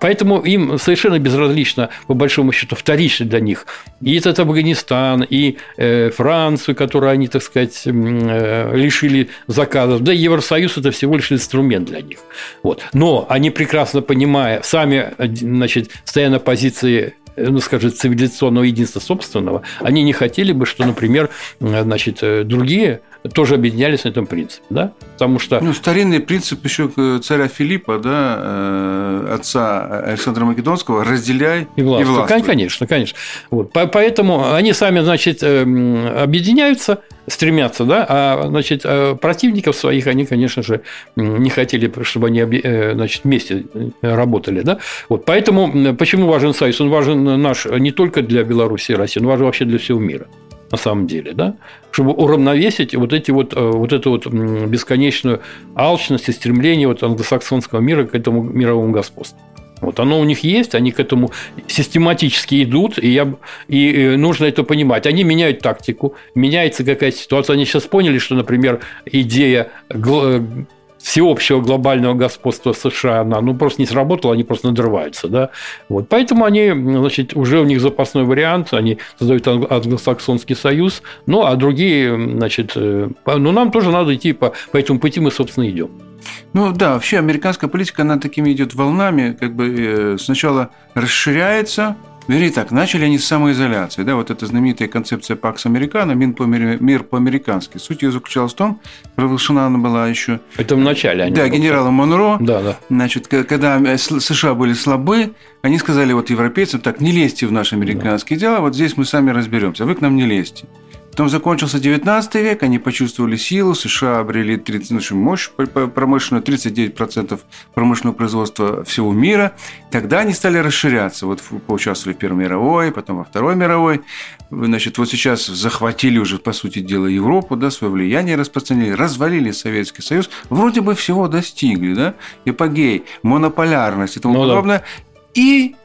поэтому им совершенно безразлично, по большому счету, вторично для них. И этот Афганистан, и э, Францию, которую они, так сказать, э, лишили заказов, да Евросоюз – это всего лишь инструмент для них. Вот. Но они прекрасно понимая, сами, значит, стоя на позиции ну, скажем, цивилизационного единства собственного, они не хотели бы, что, например, значит, другие тоже объединялись на этом принципе, да? Потому что... Ну, старинный принцип еще царя Филиппа, да, э, отца Александра Македонского, разделяй и властвуй. И властвуй. Конечно, конечно. Вот. Поэтому они сами, значит, эм, объединяются, стремятся, да, а, значит, э, противников своих они, конечно же, не хотели, чтобы они, э, значит, вместе работали, да. Вот. Поэтому почему важен Союз? Он важен наш не только для Беларуси и России, он важен вообще для всего мира на самом деле, да, чтобы уравновесить вот эти вот, э, вот эту вот бесконечную алчность и стремление вот англосаксонского мира к этому мировому господству. Вот оно у них есть, они к этому систематически идут, и, я, и э, нужно это понимать. Они меняют тактику, меняется какая-то ситуация. Они сейчас поняли, что, например, идея э, всеобщего глобального господства США, она ну, просто не сработала, они просто надрываются. Да? Вот. Поэтому они, значит, уже у них запасной вариант, они создают англосаксонский союз, ну, а другие, значит, э, ну, нам тоже надо идти по, по этому пути, мы, собственно, идем. Ну да, вообще американская политика, она такими идет волнами, как бы э, сначала расширяется, Вернее так, начали они с самоизоляции. Да, вот эта знаменитая концепция Пакс Американо, мир по-американски. Суть ее заключалась в том, провозглашена она была еще... Это в начале. Они да, генералом Монро. Да, да. Значит, когда э, США были слабы, они сказали вот европейцам, так, не лезьте в наши американские да. дела, вот здесь мы сами разберемся, вы к нам не лезьте. Потом закончился 19 век, они почувствовали силу, США обрели 30, ну, мощь промышленную, 39% промышленного производства всего мира. Тогда они стали расширяться. Вот поучаствовали в Первой мировой, потом во Второй мировой. Значит, вот сейчас захватили уже, по сути дела, Европу, да, свое влияние распространили, развалили Советский Союз, вроде бы всего достигли, да, эпогей, монополярность и тому ну, подобное. Да. И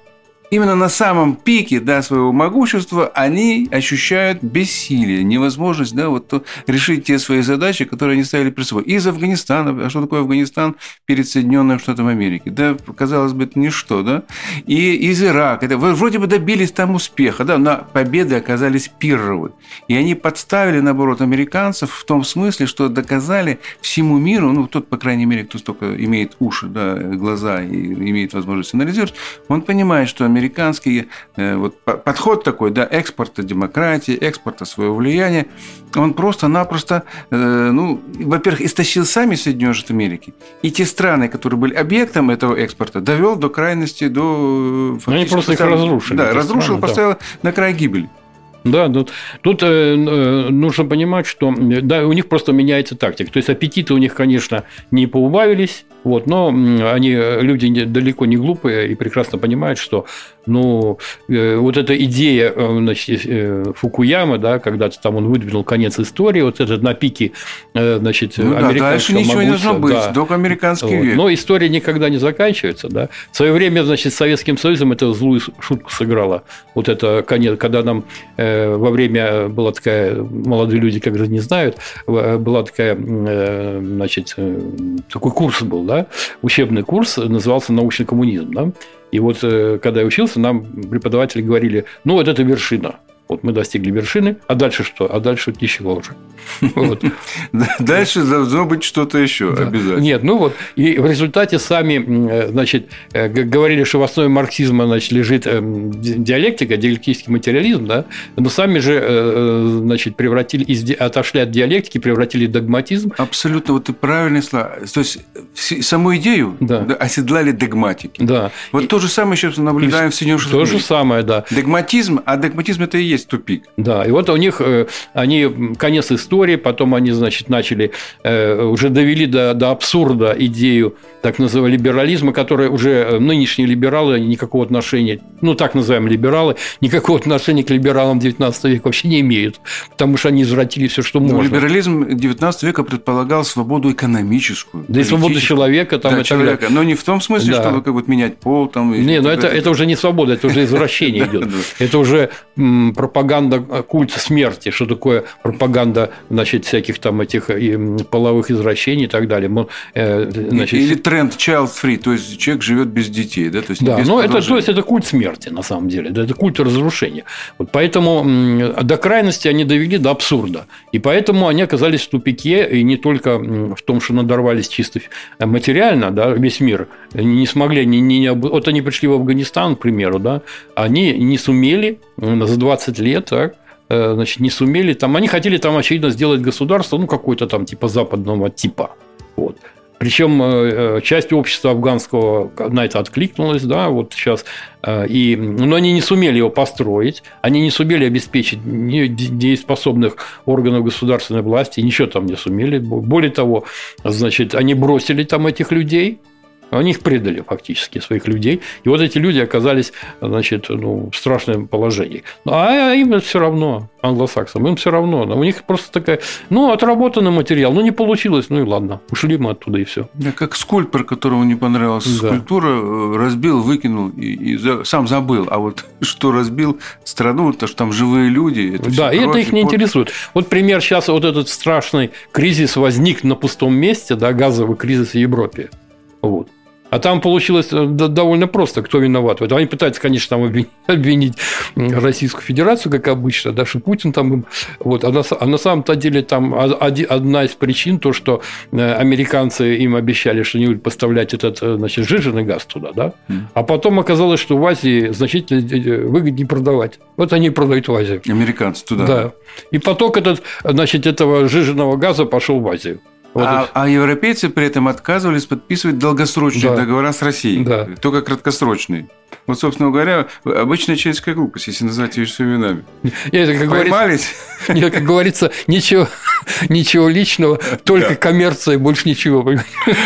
именно на самом пике да, своего могущества они ощущают бессилие, невозможность да, вот, решить те свои задачи, которые они ставили перед собой. Из Афганистана, а что такое Афганистан перед Соединенными Штатами Америки? Да, казалось бы, это ничто, да? И из Ирака. Это, вроде бы добились там успеха, да, но победы оказались пирровы. И они подставили, наоборот, американцев в том смысле, что доказали всему миру, ну, тот, по крайней мере, кто столько имеет уши, да, глаза и имеет возможность анализировать, он понимает, что американский э, вот, подход такой, да, экспорта демократии, экспорта своего влияния, он просто-напросто, э, ну, во-первых, истощил сами Соединенные Штаты Америки, и те страны, которые были объектом этого экспорта, довел до крайности, до... Э, они просто их разрушили. Да, разрушил, страны, поставил да. на край гибели. Да, тут, тут э, нужно понимать, что да, у них просто меняется тактика. То есть аппетиты у них, конечно, не поубавились, вот, но они люди далеко не глупые и прекрасно понимают, что ну, э, вот эта идея э, значит, э, Фукуяма, да, когда-то там он выдвинул конец истории, вот этот на пике значит, ну, да, дальше ничего не должно быть, да. только американский вот. век. Но история никогда не заканчивается. Да. В свое время, значит, Советским Союзом это злую шутку сыграла. Вот это конец, когда нам во время была такая, молодые люди как же не знают, была такая, значит, такой курс был, да, учебный курс, назывался «Научный коммунизм», да, и вот э, когда я учился, нам преподаватели говорили, ну вот это вершина. Вот мы достигли вершины, а дальше что? А дальше ничего уже. Дальше должно быть что-то еще обязательно. Нет, ну вот, и в результате сами, значит, э, говорили, что в основе марксизма, значит, лежит эм, диалектика, диалектический материализм, да, но сами же, э, значит, превратили, отошли от диалектики, превратили в догматизм. Абсолютно, вот ты правильно слова. То есть, саму идею оседлали догматики. Да. Вот то же самое сейчас наблюдаем в Соединенных Штатах. То же самое, да. Догматизм, а догматизм это и есть есть тупик. Да, и вот у них э, они конец истории, потом они, значит, начали э, уже довели до, до абсурда идею так называемого либерализма, который уже э, нынешние либералы никакого отношения, ну так называемые либералы, никакого отношения к либералам 19 века вообще не имеют, потому что они извратили все, что Но можно. Либерализм 19 века предполагал свободу экономическую. Да и свободу человека там да, и человека. Но не в том смысле, да. чтобы как вот менять пол там. Не, но это, это уже не свобода, это уже извращение идет. Это уже пропаганда культа смерти, что такое пропаганда, значит, всяких там этих половых извращений и так далее. Значит, Или тренд child free, то есть человек живет без детей, да? То есть да, но это, то есть это культ смерти, на самом деле, да, это культ разрушения. Вот поэтому до крайности они довели до абсурда. И поэтому они оказались в тупике, и не только в том, что надорвались чисто материально, да, весь мир, не смогли, не, не, вот они пришли в Афганистан, к примеру, да, они не сумели за 20 лет, так, э, значит, не сумели там, они хотели там, очевидно, сделать государство, ну, какое-то там типа западного типа, вот. Причем э, э, часть общества афганского на это откликнулась, да, вот сейчас. И, но они не сумели его построить, они не сумели обеспечить дееспособных органов государственной власти, ничего там не сумели. Более того, значит, они бросили там этих людей, они их предали фактически, своих людей. И вот эти люди оказались значит, ну, в страшном положении. Ну, а им все равно, англосаксам, им все равно. У них просто такая, ну, отработанный материал, ну, не получилось, ну и ладно, ушли мы оттуда и все. Я как скульптор, которому не понравилась да. скульптура, э, разбил, выкинул и, и сам забыл. А вот что разбил страну, то что там живые люди. Это да, и это их не интересует. Вот пример сейчас вот этот страшный кризис возник на пустом месте, да, газовый кризис в Европе. А там получилось э, довольно просто, кто виноват. Они пытаются, конечно, там обвинить Российскую Федерацию, как обычно, да, что Путин там им... Вот, а на, а на самом-то деле там одна из причин то, что э, американцы им обещали, что они будут поставлять этот, э, значит, жиженый газ туда, да, а потом оказалось, что в Азии значительно выгоднее продавать. Вот они продают в Азию. Американцы туда. Да. И поток этот, значит, этого жиженного газа пошел в Азию. Вот а, а европейцы при этом отказывались подписывать долгосрочные да. договора с Россией, да. только краткосрочные. Вот, собственно говоря, обычная человеческая глупость, если называть вещи своими именами. Нет, как Поймались? Говорится, нет, как говорится, ничего, ничего личного, только да. коммерция, больше ничего.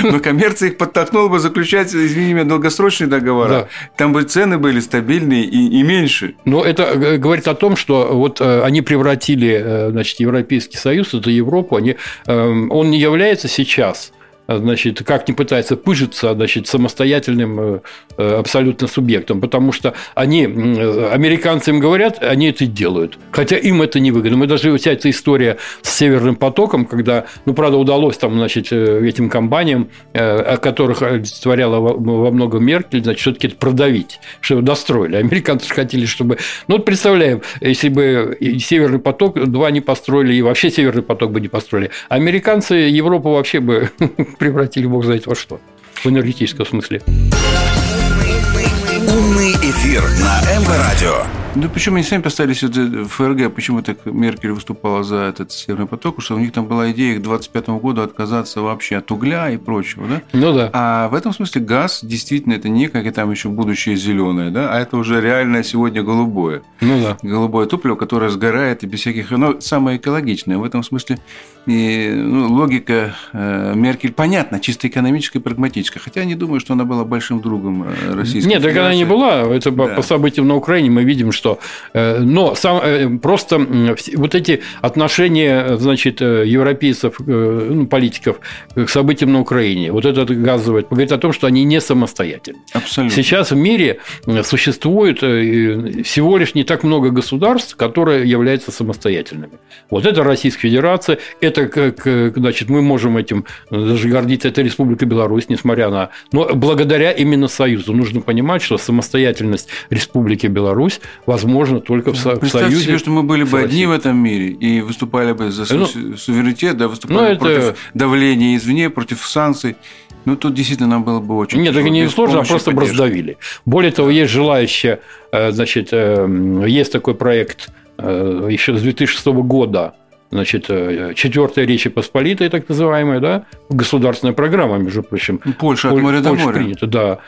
Но коммерция их подтолкнула бы заключать, извини меня, долгосрочные договора. Да. Там бы цены были стабильные и, и меньше. Но это э, говорит о том, что вот э, они превратили, э, значит, Европейский Союз, это Европу, они, эм, он не является сейчас значит, как не пытается пыжиться, значит, самостоятельным э, э, абсолютно субъектом, потому что они, американцы им говорят, они это делают, хотя им это не выгодно. Мы даже вся эта история с Северным потоком, когда, ну, правда, удалось там, значит, э, этим компаниям, о которых олицетворяла во многом Меркель, значит, все-таки это продавить, чтобы достроили. Американцы хотели, чтобы... Ну, вот представляем, если бы Северный поток два не построили, и вообще Северный поток бы не построили, американцы Европу вообще бы превратили бог знает во что. В энергетическом смысле. Умный эфир на МВ-радио. Ну, почему они сами поставили сюда ФРГ, почему так Меркель выступала за этот Северный поток, что у них там была идея к 2025 году отказаться вообще от угля и прочего, да? Ну да. А в этом смысле газ действительно это не как и там еще будущее зеленое, да, а это уже реальное сегодня голубое. Ну да. Голубое топливо, которое сгорает и без всяких... Но самое экологичное. В этом смысле и, ну, логика э, Меркель понятна, чисто экономическая и прагматическая. Хотя я не думаю, что она была большим другом э, Российской Нет, так она не была. Это да. по событиям на Украине мы видим, что... Э, но сам, э, просто вот эти отношения, значит, э, европейцев, э, ну, политиков к событиям на Украине, вот этот газовый, говорит о том, что они не самостоятельны. Абсолютно. Сейчас в мире существует всего лишь не так много государств, которые являются самостоятельными. Вот это Российская Федерация, это как, значит, мы можем этим даже гордиться, это Республика Беларусь, несмотря на... Но благодаря именно Союзу. Нужно понимать, что самостоятельность Республики Беларусь возможна только в, Представьте Союзе. себе, что мы были бы одни в этом мире и выступали бы за ну, суверенитет, да, выступали ну, против это... давления извне, против санкций. Ну, тут действительно нам было бы очень Нет, так не сложно, а просто бы раздавили. Более того, есть желающие, э, значит, э, есть такой проект э, еще с 2006 года значит, э, четвертая Речи Посполитой, так называемая, да, государственная программа, между прочим. Польша от моря до моря. Принято, да.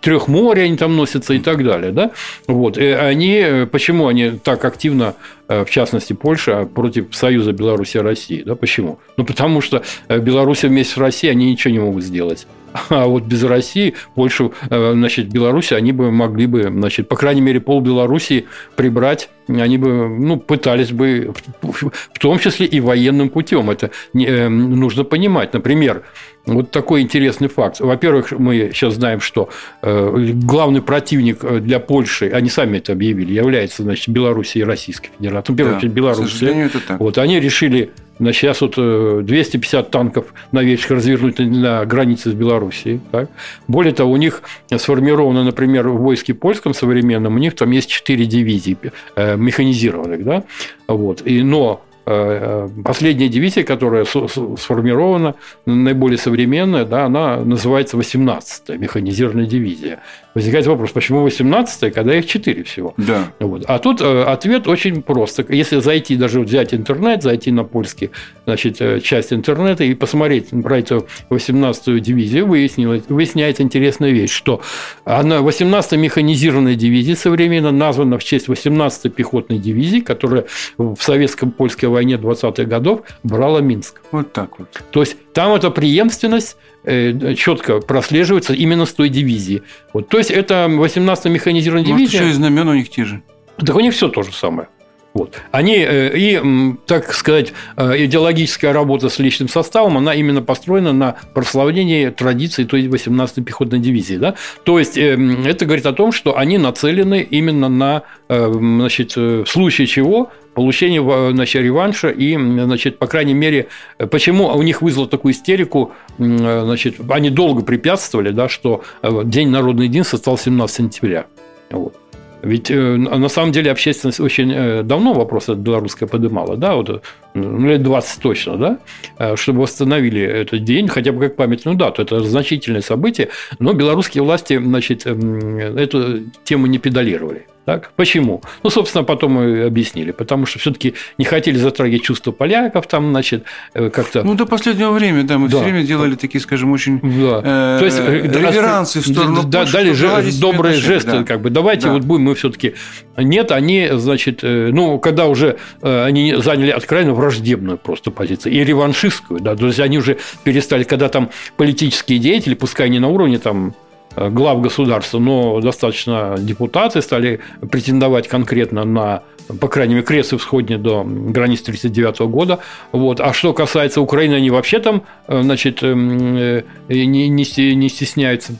Трех моря они там носятся и так далее, да. Вот. И они, почему они так активно, э, в частности, Польша, против Союза Беларуси и России, да, почему? Ну, потому что э, Беларусь вместе с Россией, они ничего не могут сделать А вот без России, Польшу, э, значит, Беларусь, они бы могли бы, значит, по крайней мере, пол Беларуси прибрать, они бы, ну, пытались бы, в том числе и военным путем. Это э, нужно понимать. Например, вот такой интересный факт. Во-первых, мы сейчас знаем, что э, главный противник для Польши, они сами это объявили, является, значит, Белоруссия и Российская Федерация. Ну, в первую да, очередь, Белоруссия. это так. Вот, они решили на сейчас вот 250 э, танков новейших развернуть на границе с Белоруссией. Так? Более того, у них сформировано, например, в войске польском современном, у них там есть 4 дивизии э, механизированных. Да? Вот. И, но Э, последняя дивизия, которая сформирована, наиболее современная, да, она называется 18-я механизированная дивизия. Возникает вопрос, почему 18-я, когда их 4 всего? Да. Вот. А тут э, ответ очень прост. Если зайти, даже взять интернет, зайти на польский, значит, э, часть интернета и посмотреть про эту 18-ю дивизию, выяснилось, выясняется интересная вещь, что она 18-я механизированная дивизия современно названа в честь 18-й пехотной дивизии, которая в советском польской войне войне 20-х годов брала Минск. Вот так вот. То есть там эта преемственность э, четко прослеживается именно с той дивизии. Вот, то есть это 18-я механизированная Может, дивизия. еще и знамен у них те же. Так у них все то же самое. Вот. Они, э, и, так сказать, э, идеологическая работа с личным составом, она именно построена на прославлении традиций той 18-й пехотной дивизии. Да? То есть, это говорит о том, что они нацелены именно на, значит, в случае чего получение значит, реванша и, значит, по крайней мере, почему у них вызвало такую истерику, значит, они долго препятствовали, да, что День народного единства стал 17 сентября. Вот. Ведь э, на самом деле общественность очень э, давно вопрос этот белорусское поднимала, да, вот ну, лет 20 точно, да, э, чтобы восстановили этот день, хотя бы как памятную дату. Это значительное событие, но белорусские власти, значит, эту тему не педалировали. Так? Почему? Ну, собственно, потом мы объяснили. Потому что все-таки не хотели затрагивать чувства поляков, там, значит, э, как-то. Ну, до последнего времени, да, мы да. все время делали такие, скажем, очень да. э, То есть, э, реверансы в сторону да, Польши, дали же, добрые жесты, да. как бы. Давайте да. вот будем мы все-таки. Нет, они, значит, э, ну, когда уже они заняли откровенно враждебную просто позицию и реваншистскую, да, то есть они уже перестали, когда там политические деятели, пускай не на уровне там Э, глав государства, но достаточно депутаты стали претендовать конкретно на по крайней мере, крест всходни до границ 1939 года. Вот. А что касается Украины, они вообще там э, значит, эм, э, не, не, не стесняются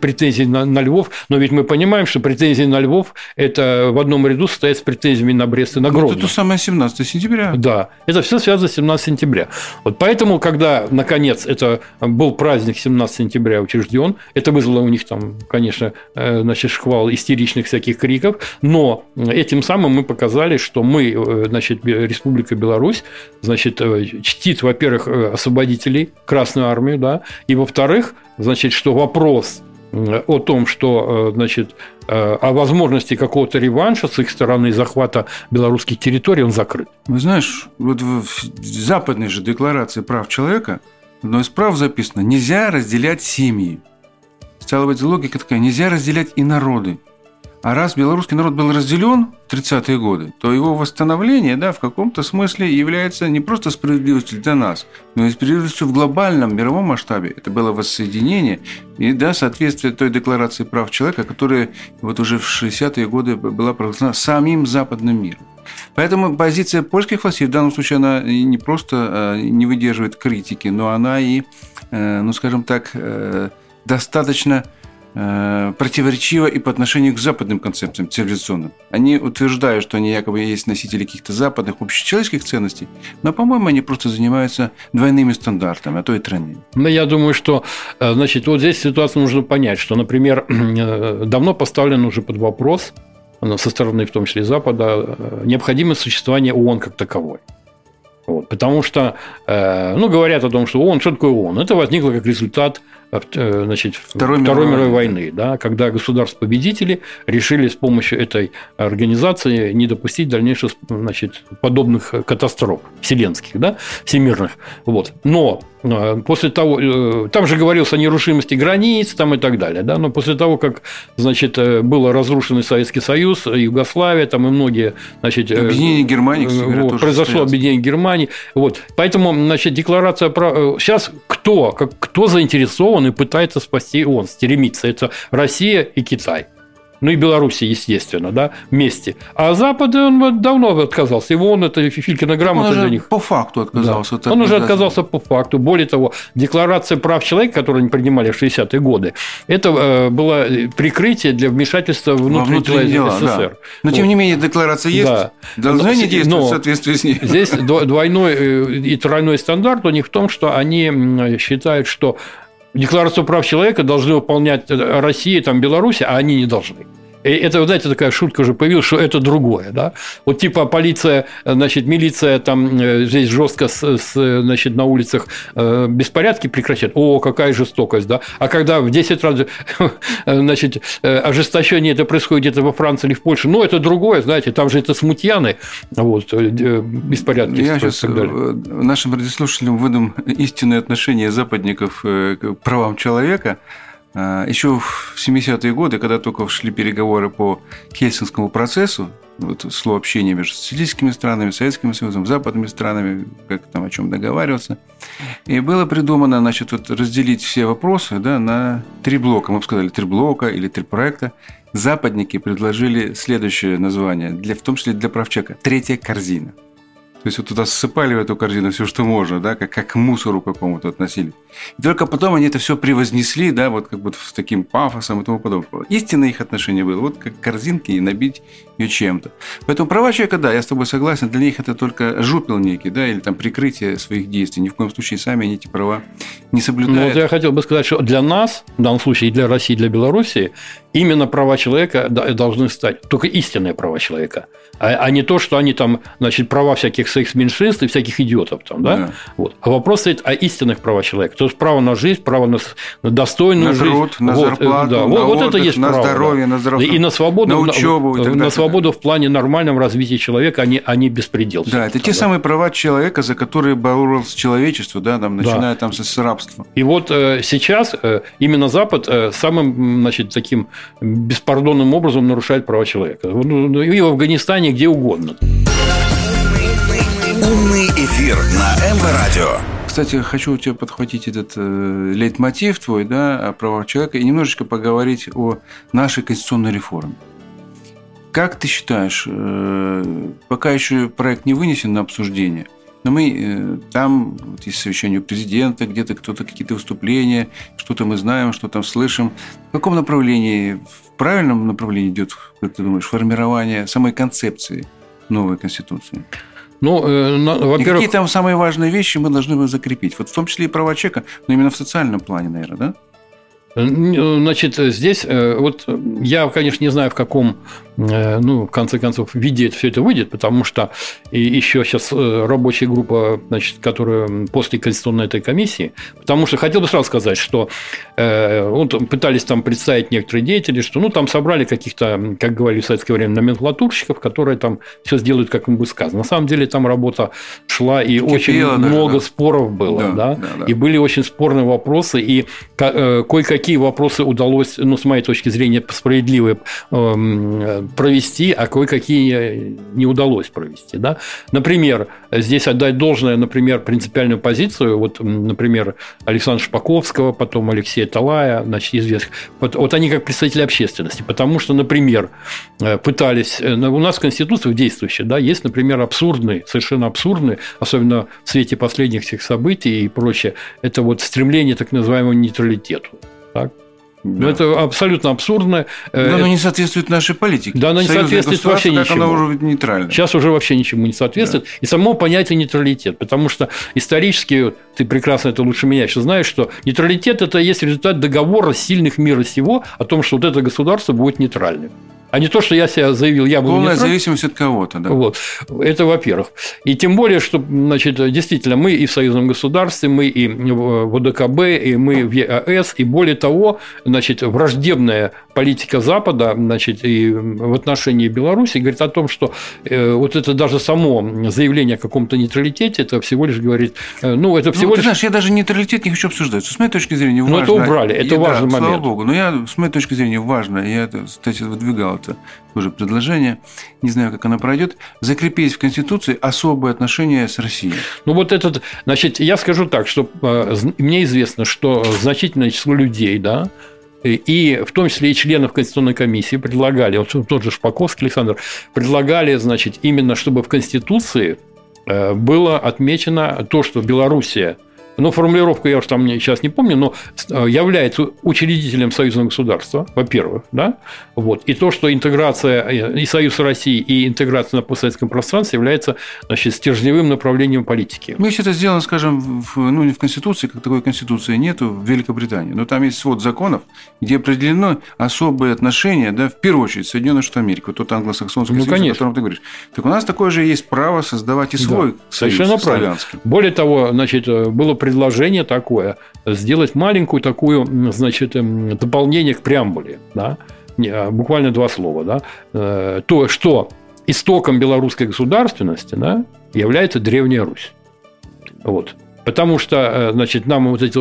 претензий на, на Львов. Но ведь мы понимаем, что претензии на Львов – это в одном ряду стоят с претензиями на Брест и на Гродно. Это то самое 17 сентября. Да, это все связано с 17 сентября. Вот поэтому, когда, наконец, это был праздник 17 сентября учрежден, это вызвало у них там, конечно, э, значит, шквал истеричных всяких криков, но этим самым мы показали, что мы, э, значит, Республика Беларусь, значит, э, чтит, во-первых, э, освободителей, Красную Армию, да, и, во-вторых, значит, что вопрос о том, что, значит, о возможности какого-то реванша с их стороны захвата белорусских территорий, он закрыт. Вы знаешь, вот в западной же декларации прав человека одно из прав записано «нельзя разделять семьи». Стала быть, логика такая, нельзя разделять и народы. А раз белорусский народ был разделен в 30-е годы, то его восстановление да, в каком-то смысле является не просто справедливостью для нас, но и справедливостью в глобальном мировом масштабе. Это было воссоединение и да, соответствие той декларации прав человека, которая вот уже в 60-е годы была провозглашена самим западным миром. Поэтому позиция польских властей в данном случае она не просто а, не выдерживает критики, но она и, э, ну скажем так, э, достаточно Э, противоречиво и по отношению к западным концепциям цивилизационным. Они утверждают, что они якобы есть носители каких-то западных общечеловеческих ценностей, но, по-моему, они просто занимаются двойными стандартами, а то и тройными. Ну, я думаю, что, э, значит, вот здесь ситуацию нужно понять, что, например, э, давно поставлен уже под вопрос со стороны, в том числе Запада, необходимость существования ООН как таковой. Вот, потому что, ну, говорят о том, что ООН, что такое ООН? Это возникло как результат Э, значит, Второй, Второй мировой, войны, да, когда государства-победители решили с помощью этой организации не допустить дальнейших значит, подобных катастроф вселенских, да, всемирных. Вот. Но э, после того, э, там же говорилось о нерушимости границ там и так далее, да, но после того, как, значит, было разрушен Советский Союз, Югославия, там и многие, значит... Объединение Германии, кстати говоря, вот, Произошло состоялось. объединение Германии, вот, поэтому, значит, декларация про... Сейчас кто, как, кто заинтересован и пытается спасти он, стремится, это Россия и Китай ну и Беларуси, естественно, да, вместе. А Запад, он давно отказался. Его он, это Филькина грамота для них. по факту отказался. Да. Он уже отказался по факту. Более того, Декларация прав человека, которую они принимали в 60-е годы, это э, было прикрытие для вмешательства в внутренние дела, дела СССР. Да. Но, вот. тем не менее, декларация есть, да. должны они действовать Но в соответствии с ней. Здесь двойной э, и тройной стандарт у них в том, что они считают, что Декларацию прав человека должны выполнять Россия, там, Беларусь, а они не должны. И это, знаете, такая шутка уже появилась, что это другое, да? Вот типа полиция, значит, милиция там э, здесь жестко с, с, значит, на улицах э, беспорядки прекращает. О, какая жестокость, да? А когда в 10 раз, значит, э, ожесточение это происходит где-то во Франции или в Польше, ну, это другое, знаете, там же это смутьяны, вот, беспорядки. Я сейчас нашим радиослушателям выдам истинное отношение западников к правам человека – Еще в 70-е годы, когда только шли переговоры по Хельсинскому процессу, вот слово общения между социалистическими странами, Советским Союзом, западными странами, как там о чем договариваться. И было придумано, значит, вот разделить все вопросы да, на три блока. Мы бы сказали, три блока или три проекта. Западники предложили следующее название, для, в том числе для правчека. Третья корзина – то есть вот туда ссыпали в эту корзину все, что можно, да, как, как к мусору какому-то относили. И только потом они это все превознесли, да, вот как бы с таким пафосом и тому подобное. Истинное их отношение было вот как корзинки и набить ее чем-то. Поэтому права человека, да, я с тобой согласен, для них это только жупел некий, да, или там прикрытие своих действий. Ни в коем случае сами они эти права не соблюдают. Ну, вот я хотел бы сказать, что для нас, в данном случае и для России, и для Белоруссии, именно права человека должны стать только истинные права человека, а, а не то, что они там, значит, права всяких секс-меньшинств и всяких идиотов там, да? да. Вот. А вопрос стоит о истинных правах человека. То есть право на жизнь, право на, на достойную на жизнь. Труд, на вот, зарплату, да. на вот, отдых, вот это есть на право, здоровье, да. на здоровье, и на свободу, на учебу, на, на свободу в плане нормального развития человека, а не, а не беспредел. Да, это те да. самые права человека, за которые боролось человечество, да, там, начиная да. там с рабства. И вот э, сейчас э, именно Запад э, самым, значит, таким беспардонным образом нарушает права человека. Ну, ну, и в Афганистане, где угодно. Умный эфир на МВ-радио. Кстати, хочу у тебя подхватить этот э, лейтмотив твой, да, о правах человека и немножечко поговорить о нашей конституционной реформе. Как ты считаешь, э, пока еще проект не вынесен на обсуждение, но мы э, там, вот есть совещание у президента, где-то кто-то какие-то выступления, что-то мы знаем, что там слышим. В каком направлении, в правильном направлении идет, как ты думаешь, формирование самой концепции новой Конституции? Ну, э, во-первых... И какие там самые важные вещи мы должны закрепить? Вот в том числе и права человека, но именно в социальном плане, наверное, да? Значит, здесь э, вот я, конечно, не знаю, в каком Э, ну, в конце концов, виде это все это выйдет, потому что и еще сейчас э, рабочая группа, значит, которая после конституционной этой комиссии, потому что хотел бы сразу сказать, что э, вот пытались там представить некоторые деятели, что ну там собрали каких-то, как говорили в советское время, номенклатурщиков, которые там все сделают, как им бы сказано. На самом деле там работа шла и Кипела очень даже, много да. споров было, да, да? Да, да, и были очень спорные вопросы, и кое-какие вопросы удалось, ну, с моей точки зрения, справедливые эм, провести, а кое-какие не удалось провести. Да? Например, здесь отдать должное, например, принципиальную позицию, вот, например, Александра Шпаковского, потом Алексея Талая, значит, известных. Вот, вот они как представители общественности, потому что, например, э, пытались... Э, у нас в Конституции действующей, да, есть, например, абсурдные, совершенно абсурдные, особенно в свете последних всех событий и прочее, это вот стремление так называемого нейтралитету. Так? Да. Ну, это абсолютно абсурдно. Да, оно не соответствует нашей политике. Да, оно не соответствует вообще ничему. Оно уже нейтрально. Сейчас уже вообще ничему не соответствует. Да. И само понятие нейтралитет. Потому что исторически, ты прекрасно это лучше меня еще знаешь, что нейтралитет – это есть результат договора сильных мира сего о том, что вот это государство будет нейтральным а не то, что я себя заявил, я буду Полная нейтраль... зависимость от кого-то, да. Вот. Это во-первых. И тем более, что, значит, действительно, мы и в союзном государстве, мы и в ОДКБ, и мы в ЕАЭС, и более того, значит, враждебное политика Запада значит, и в отношении Беларуси говорит о том, что э, вот это даже само заявление о каком-то нейтралитете, это всего лишь говорит, э, ну, это всего ну, лишь... знаешь, я даже нейтралитет не хочу обсуждать. С моей точки зрения важно... Ну, это убрали, это и, важный да, момент. Слава богу. Но я, с моей точки зрения, важно, я, это, кстати, выдвигал это тоже предложение, не знаю, как оно пройдет, закрепить в Конституции особые отношения с Россией. Ну, вот этот, значит, я скажу так, что мне известно, что значительное число людей, да, и в том числе и членов Конституционной комиссии предлагали, вот тот же Шпаковский Александр, предлагали, значит, именно чтобы в Конституции э, было отмечено то, что Белоруссия ну, формулировку я уж там сейчас не помню, но э, является учредителем союзного государства, во-первых, да, вот, и то, что интеграция э, и Союз России, и интеграция на постсоветском пространстве является, значит, стержневым направлением политики. Ну, если это сделано, скажем, в, ну, не в Конституции, как такой Конституции нету в Великобритании, но там есть свод законов, где определено особые отношения, да, в первую очередь, Соединенных Штатов Америки, вот тот англосаксонский ну, союз, конечно. о котором ты говоришь. Так у нас такое же есть право создавать и свой да, союз Совершенно правильно. Более того, значит, э, было предложение такое, сделать маленькую такую, значит, эм, дополнение к преамбуле, да, а, буквально два слова, да, э, то, что истоком белорусской государственности да, является Древняя Русь. Вот. Потому что, э, значит, нам вот эти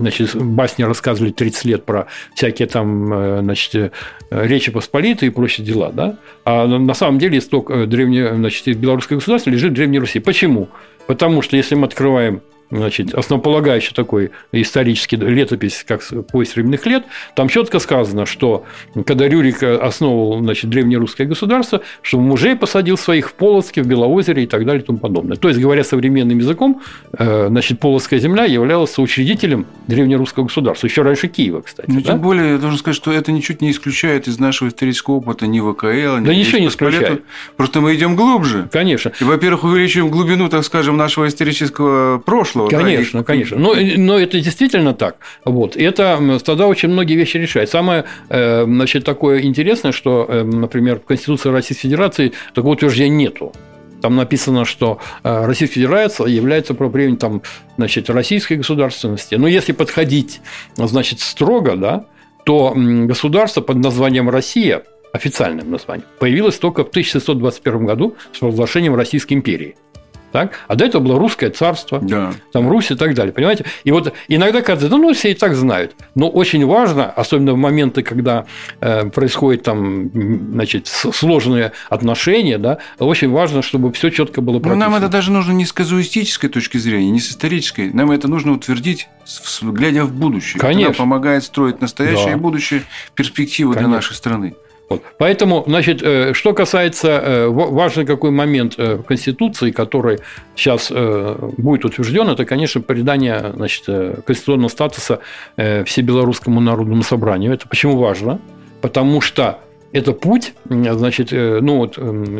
значит, басни рассказывали 30 лет про всякие там, э, значит, Речи Посполитой и прочие дела, да? А на самом деле исток древней, значит, белорусской государства лежит в Древней Руси. Почему? Потому что если мы открываем значит, основополагающий такой исторический летопись, как «Поезд временных лет», там четко сказано, что когда Рюрик основывал значит, древнерусское государство, что мужей посадил своих в Полоцке, в Белоозере и так далее и тому подобное. То есть, говоря современным языком, э, значит, Полоцкая земля являлась учредителем древнерусского государства, еще раньше Киева, кстати. Ну, да? тем более, я должен сказать, что это ничуть не исключает из нашего исторического опыта ни ВКЛ, ни Да ничего не исключает. Просто мы идем глубже. Конечно. И, во-первых, увеличиваем глубину, так скажем, нашего исторического прошлого, прошлого. Конечно, да, конечно. Но, но это действительно так. Вот. Это тогда очень многие вещи решает. Самое э, значит, такое интересное, что, э, например, в Конституции Российской Федерации такого утверждения нету. Там написано, что э, Российская Федерация является правопреемником там, значит, российской государственности. Но если подходить значит, строго, да, то государство под названием Россия, официальным названием, появилось только в 1621 году с провозглашением Российской империи так? А до этого было русское царство, да. там Русь и так далее, понимаете? И вот иногда кажется, да ну все и так знают, но очень важно, особенно в моменты, когда э, происходят там, значит, сложные отношения, да, очень важно, чтобы все четко было прописано. Но нам это даже нужно не с казуистической точки зрения, не с исторической, нам это нужно утвердить, глядя в будущее. Конечно. Это помогает строить настоящее да. и будущее перспективы Конечно. для нашей страны. Вот. Поэтому, значит, э, что касается, э, важный какой момент э, в Конституции, который сейчас будет утвержден, это, конечно, придание значит, конституционного статуса Всебелорусскому народному собранию. Это почему важно? Потому что это путь, значит, ну вот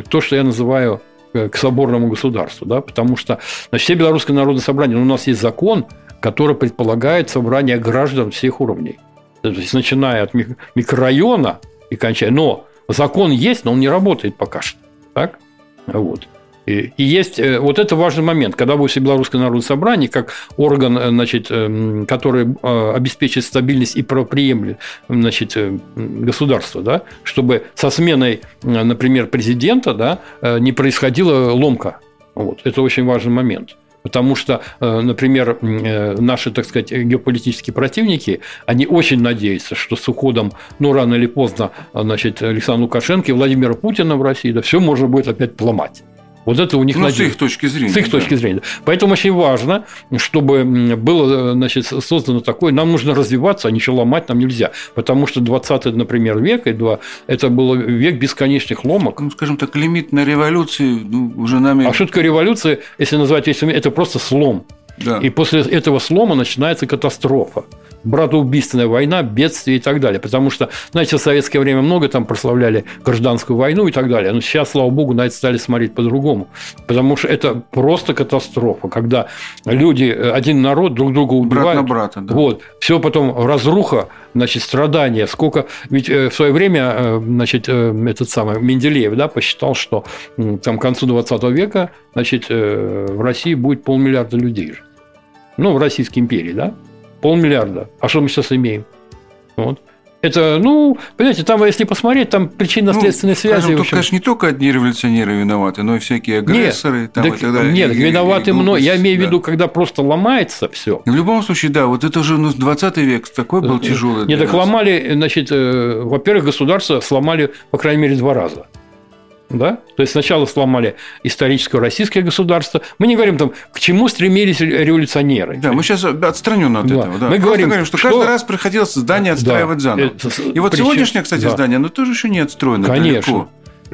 то, что я называю к соборному государству, да, потому что значит, все белорусское народное собрание, ну, у нас есть закон, который предполагает собрание граждан всех уровней. То есть, начиная от микрорайона и кончая. Но закон есть, но он не работает пока что. Так? Вот. И, есть э, вот это важный момент, когда будет Белорусское народное собрание, как орган, э, значит, эм, который э, обеспечит стабильность и правоприемлет значит, государства, да, чтобы со сменой, например, президента да, не происходила ломка. Вот. Это очень важный момент. Потому что, э, например, э, наши, так сказать, геополитические противники, они очень надеются, что с уходом, ну, рано или поздно, значит, Александра Лукашенко и Владимира Путина в России, да, все можно будет опять поломать. Вот это у них ну, надежда. с их точки зрения. С их да. точки зрения. Поэтому очень важно, чтобы было значит, создано такое, нам нужно развиваться, а ничего ломать нам нельзя. Потому что 20 например, век, это был век бесконечных ломок. Ну, скажем так, лимит на революции ну, уже нами... А что такое революция, если назвать, если это просто слом. Да. И после этого слома начинается катастрофа братоубийственная война, бедствие и так далее. Потому что, знаете, в советское время много там прославляли гражданскую войну и так далее. Но сейчас, слава богу, на это стали смотреть по-другому. Потому что это просто катастрофа, когда люди, один народ друг друга убивают. Брат на брата, да. Вот. Все потом разруха, значит, страдания. Сколько... Ведь э, в свое время, э, значит, э, этот самый Менделеев, да, посчитал, что там к концу 20 века, значит, в России будет полмиллиарда людей. Ну, в Российской империи, да? Полмиллиарда. А что мы сейчас имеем? Вот. Это, ну, понимаете, там, если посмотреть, там причинно-следственные ну, связи. Скажем, общем... конечно, не только одни революционеры виноваты, но и всякие агрессоры нет, там, так, и так далее. Нет, и, виноваты много. Я имею в виду, когда просто ломается все. В любом случае, да, вот это уже ну, 20 век такой был тяжелый. Нет, так ломали, значит, э, во-первых, государство сломали, по крайней мере, два раза. Да? То есть сначала сломали историческое российское государство. Мы не говорим там, к чему стремились революционеры. Да, мы сейчас отстранены от да. этого. Да. Мы говорим, говорим, что, что каждый раз приходилось здание отстраивать да. заново. И вот Причем... сегодняшнее, кстати, да. здание, оно тоже еще не отстроено Конечно. далеко.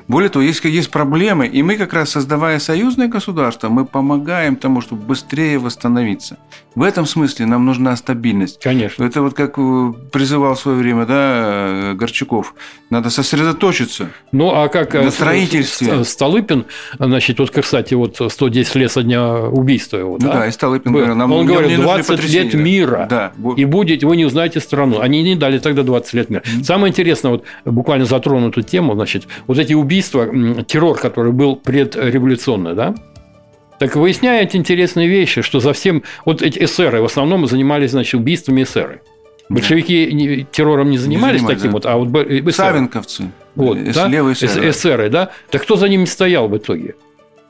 Более того, есть, есть проблемы, и мы как раз, создавая союзное государство, мы помогаем тому, чтобы быстрее восстановиться. В этом смысле нам нужна стабильность. Конечно. Это вот как э, призывал в свое время да, э, Горчаков. Надо сосредоточиться ну, а как на э, строительстве. Столыпин, значит, вот, кстати, вот 110 лет со дня убийства его. Ну, да? да, и Столыпин говорил, нам Он говорит, 20 лет мира, да. и будет, вы не узнаете страну. Они не дали тогда 20 лет мира. Mm-hmm. Самое интересное, вот буквально затрону эту тему, значит, вот эти убийства, террор, который был предреволюционный, да, так выясняют интересные вещи, что за всем... Вот эти эсеры в основном занимались, значит, убийствами эсеры. Большевики террором не занимались не таким да. вот, а вот эсеры. Савенковцы. Вот, Эс, да? Левые эсеры. эсеры, да? Так кто за ними стоял в итоге?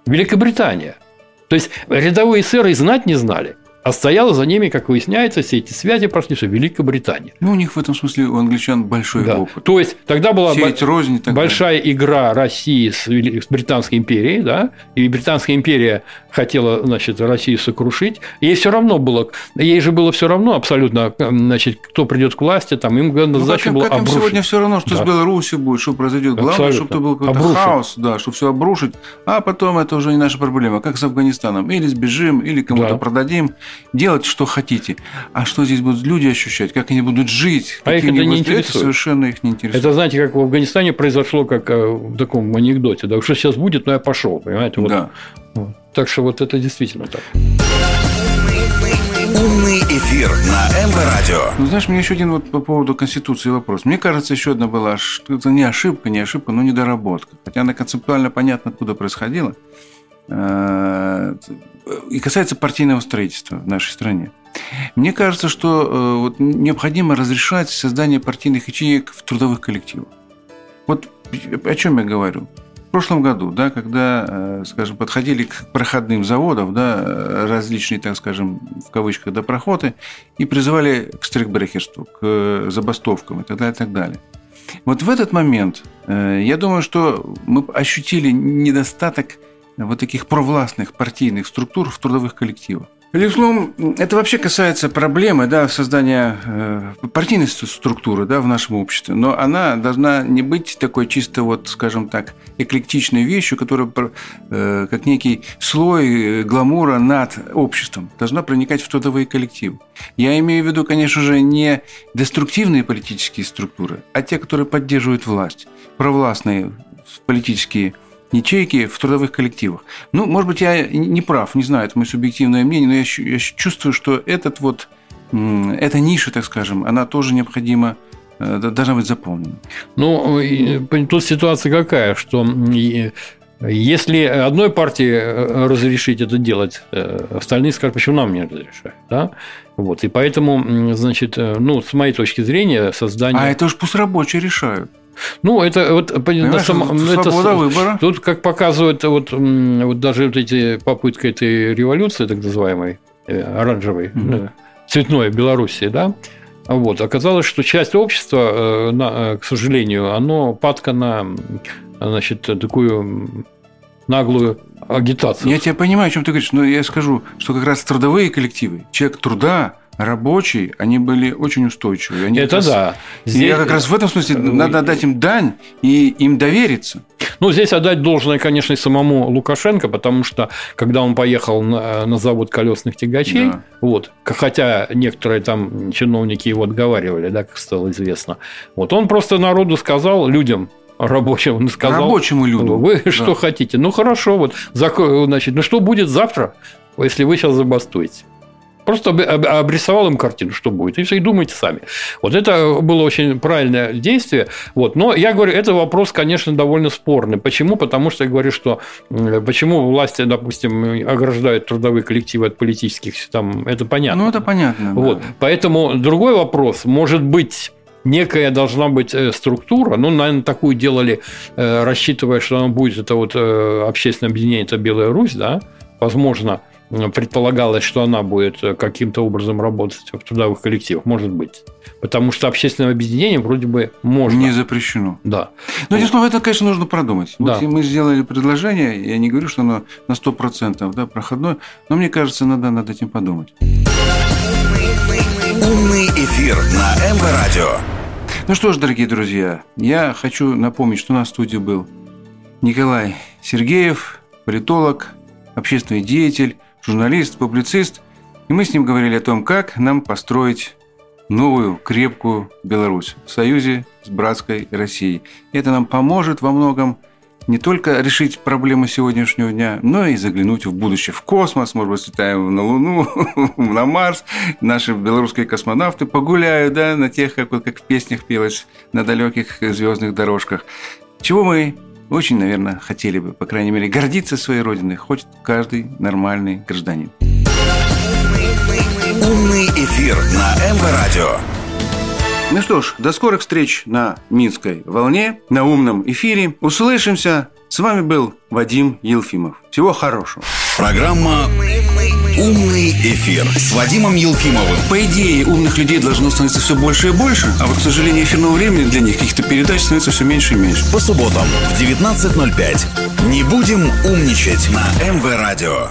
Великобритания. То есть рядовые эсеры и знать не знали. А стояла за ними, как выясняется, все эти связи прошли, что Великобритания. Ну, у них в этом смысле у англичан большой да. опыт. То есть тогда была Сеять рознь большая игра России с, с Британской империей, да, и Британская империя хотела, значит, Россию сокрушить. Ей все равно было, ей же было все равно абсолютно, значит, кто придет к власти, там им главное ну, задача была обрушить. сегодня все равно, что да. с Беларусью будет, что произойдет. Главное, абсолютно. чтобы был какой-то обрушить. хаос, да, чтобы все обрушить, а потом это уже не наша проблема, как с Афганистаном. Или сбежим, или кому-то да. продадим делать, что хотите. А что здесь будут люди ощущать, как они будут жить, а их это не интересует. Это совершенно их не интересует. Это, знаете, как в Афганистане произошло, как э, в таком анекдоте. Да, что сейчас будет, но я пошел, понимаете? Вот. Да. Вот. Так что вот это действительно так. Умный эфир на МВ Радио. Ну, знаешь, мне еще один вот по поводу Конституции вопрос. Мне кажется, еще одна была, что это не ошибка, не ошибка, но недоработка. Хотя она концептуально понятно, откуда происходила. Э, и касается партийного строительства в нашей стране. Мне кажется, что э, вот необходимо разрешать создание партийных ячеек в трудовых коллективах. Вот о чем я говорю. В прошлом году, да, когда, э, скажем, подходили к проходным заводам, да, различные, так скажем, в кавычках, допроходы, и призывали к стрикбрехерству, к забастовкам и так далее, и так далее. Вот в этот момент, я думаю, что мы ощутили недостаток вот таких провластных партийных структур в трудовых коллективах. Безусловно, это вообще касается проблемы да, создания э, партийной структуры да, в нашем обществе, но она должна не быть такой чисто, вот, скажем так, эклектичной вещью, которая э, как некий слой э, гламура над обществом, должна проникать в трудовые коллективы. Я имею в виду, конечно же, не деструктивные политические структуры, а те, которые поддерживают власть, провластные политические ячейки в трудовых коллективах. Ну, может быть, я не прав, не знаю, это мое субъективное мнение, но я, я чувствую, что этот вот, эта ниша, так скажем, она тоже необходима э, должна быть заполнена. Ну, тут ситуация какая, что если одной партии э, разрешить это делать, э, остальные скажут, почему нам не разрешают. Да? Вот, и поэтому, значит, ну, с моей точки зрения, создание... А это уж пусть рабочие решают. Ну, это вот на самом, ну, это, выбора. Тут, как показывают, вот, вот даже вот эти попытки этой революции, так называемой, э, оранжевой, угу. цветной Белоруссии, да, вот, оказалось, что часть общества, э, к сожалению, оно падка на значит, такую наглую агитацию. Я тебя понимаю, о чем ты говоришь, но я скажу, что как раз трудовые коллективы, человек труда, рабочие, они были очень устойчивые. Они Это раз... да. Здесь... Я как раз в этом смысле надо отдать им дань и им довериться. Ну, здесь отдать должное, конечно, и самому Лукашенко, потому что, когда он поехал на, на завод колесных тягачей, да. вот, хотя некоторые там чиновники его отговаривали, да, как стало известно, вот он просто народу сказал, людям, рабочим, он сказал... Рабочему люду. Вы да. что хотите? Ну, хорошо, вот, значит, ну, что будет завтра, если вы сейчас забастуете? Просто обрисовал им картину, что будет, и все, и думайте сами. Вот это было очень правильное действие. Вот. Но я говорю, это вопрос, конечно, довольно спорный. Почему? Потому что я говорю, что почему власти, допустим, ограждают трудовые коллективы от политических, там, это понятно. Ну, это понятно. Вот. Да. Поэтому другой вопрос, может быть, некая должна быть э, структура. Ну, наверное, такую делали, э, рассчитывая, что она будет, это вот э, общественное объединение, это Белая Русь, да, возможно, предполагалось, что она будет каким-то образом работать в трудовых коллективах, может быть. Потому что общественное объединение вроде бы можно. Не запрещено. Да. Но этим словом, это, конечно, нужно продумать. Да. Вот мы сделали предложение, я не говорю, что оно на 100% да, проходное, но мне кажется, надо над этим подумать. Умный эфир на МВ Радио. Ну что ж, дорогие друзья, я хочу напомнить, что у нас в студии был Николай Сергеев, политолог, общественный деятель, журналист, публицист. И мы с ним говорили о том, как нам построить новую крепкую Беларусь в союзе с братской Россией. Это нам поможет во многом – не только решить проблемы сегодняшнего дня, но и заглянуть в будущее, в космос, может быть, слетаем на Луну, на Марс, наши белорусские космонавты погуляют, да, на тех, как, как в песнях пелось, на далеких звездных дорожках. Чего мы очень, наверное, хотели бы, по крайней мере, гордиться своей родиной, хоть каждый нормальный гражданин. Умный эфир на МВ-радио. Ну что ж, до скорых встреч на Минской волне, на умном эфире. Услышимся. С вами был Вадим Елфимов. Всего хорошего. Программа «Умный эфир» с Вадимом Елфимовым. По идее, умных людей должно становиться все больше и больше, а вот, к сожалению, эфирного времени для них каких-то передач становится все меньше и меньше. По субботам в 19.05. Не будем умничать на МВ-радио.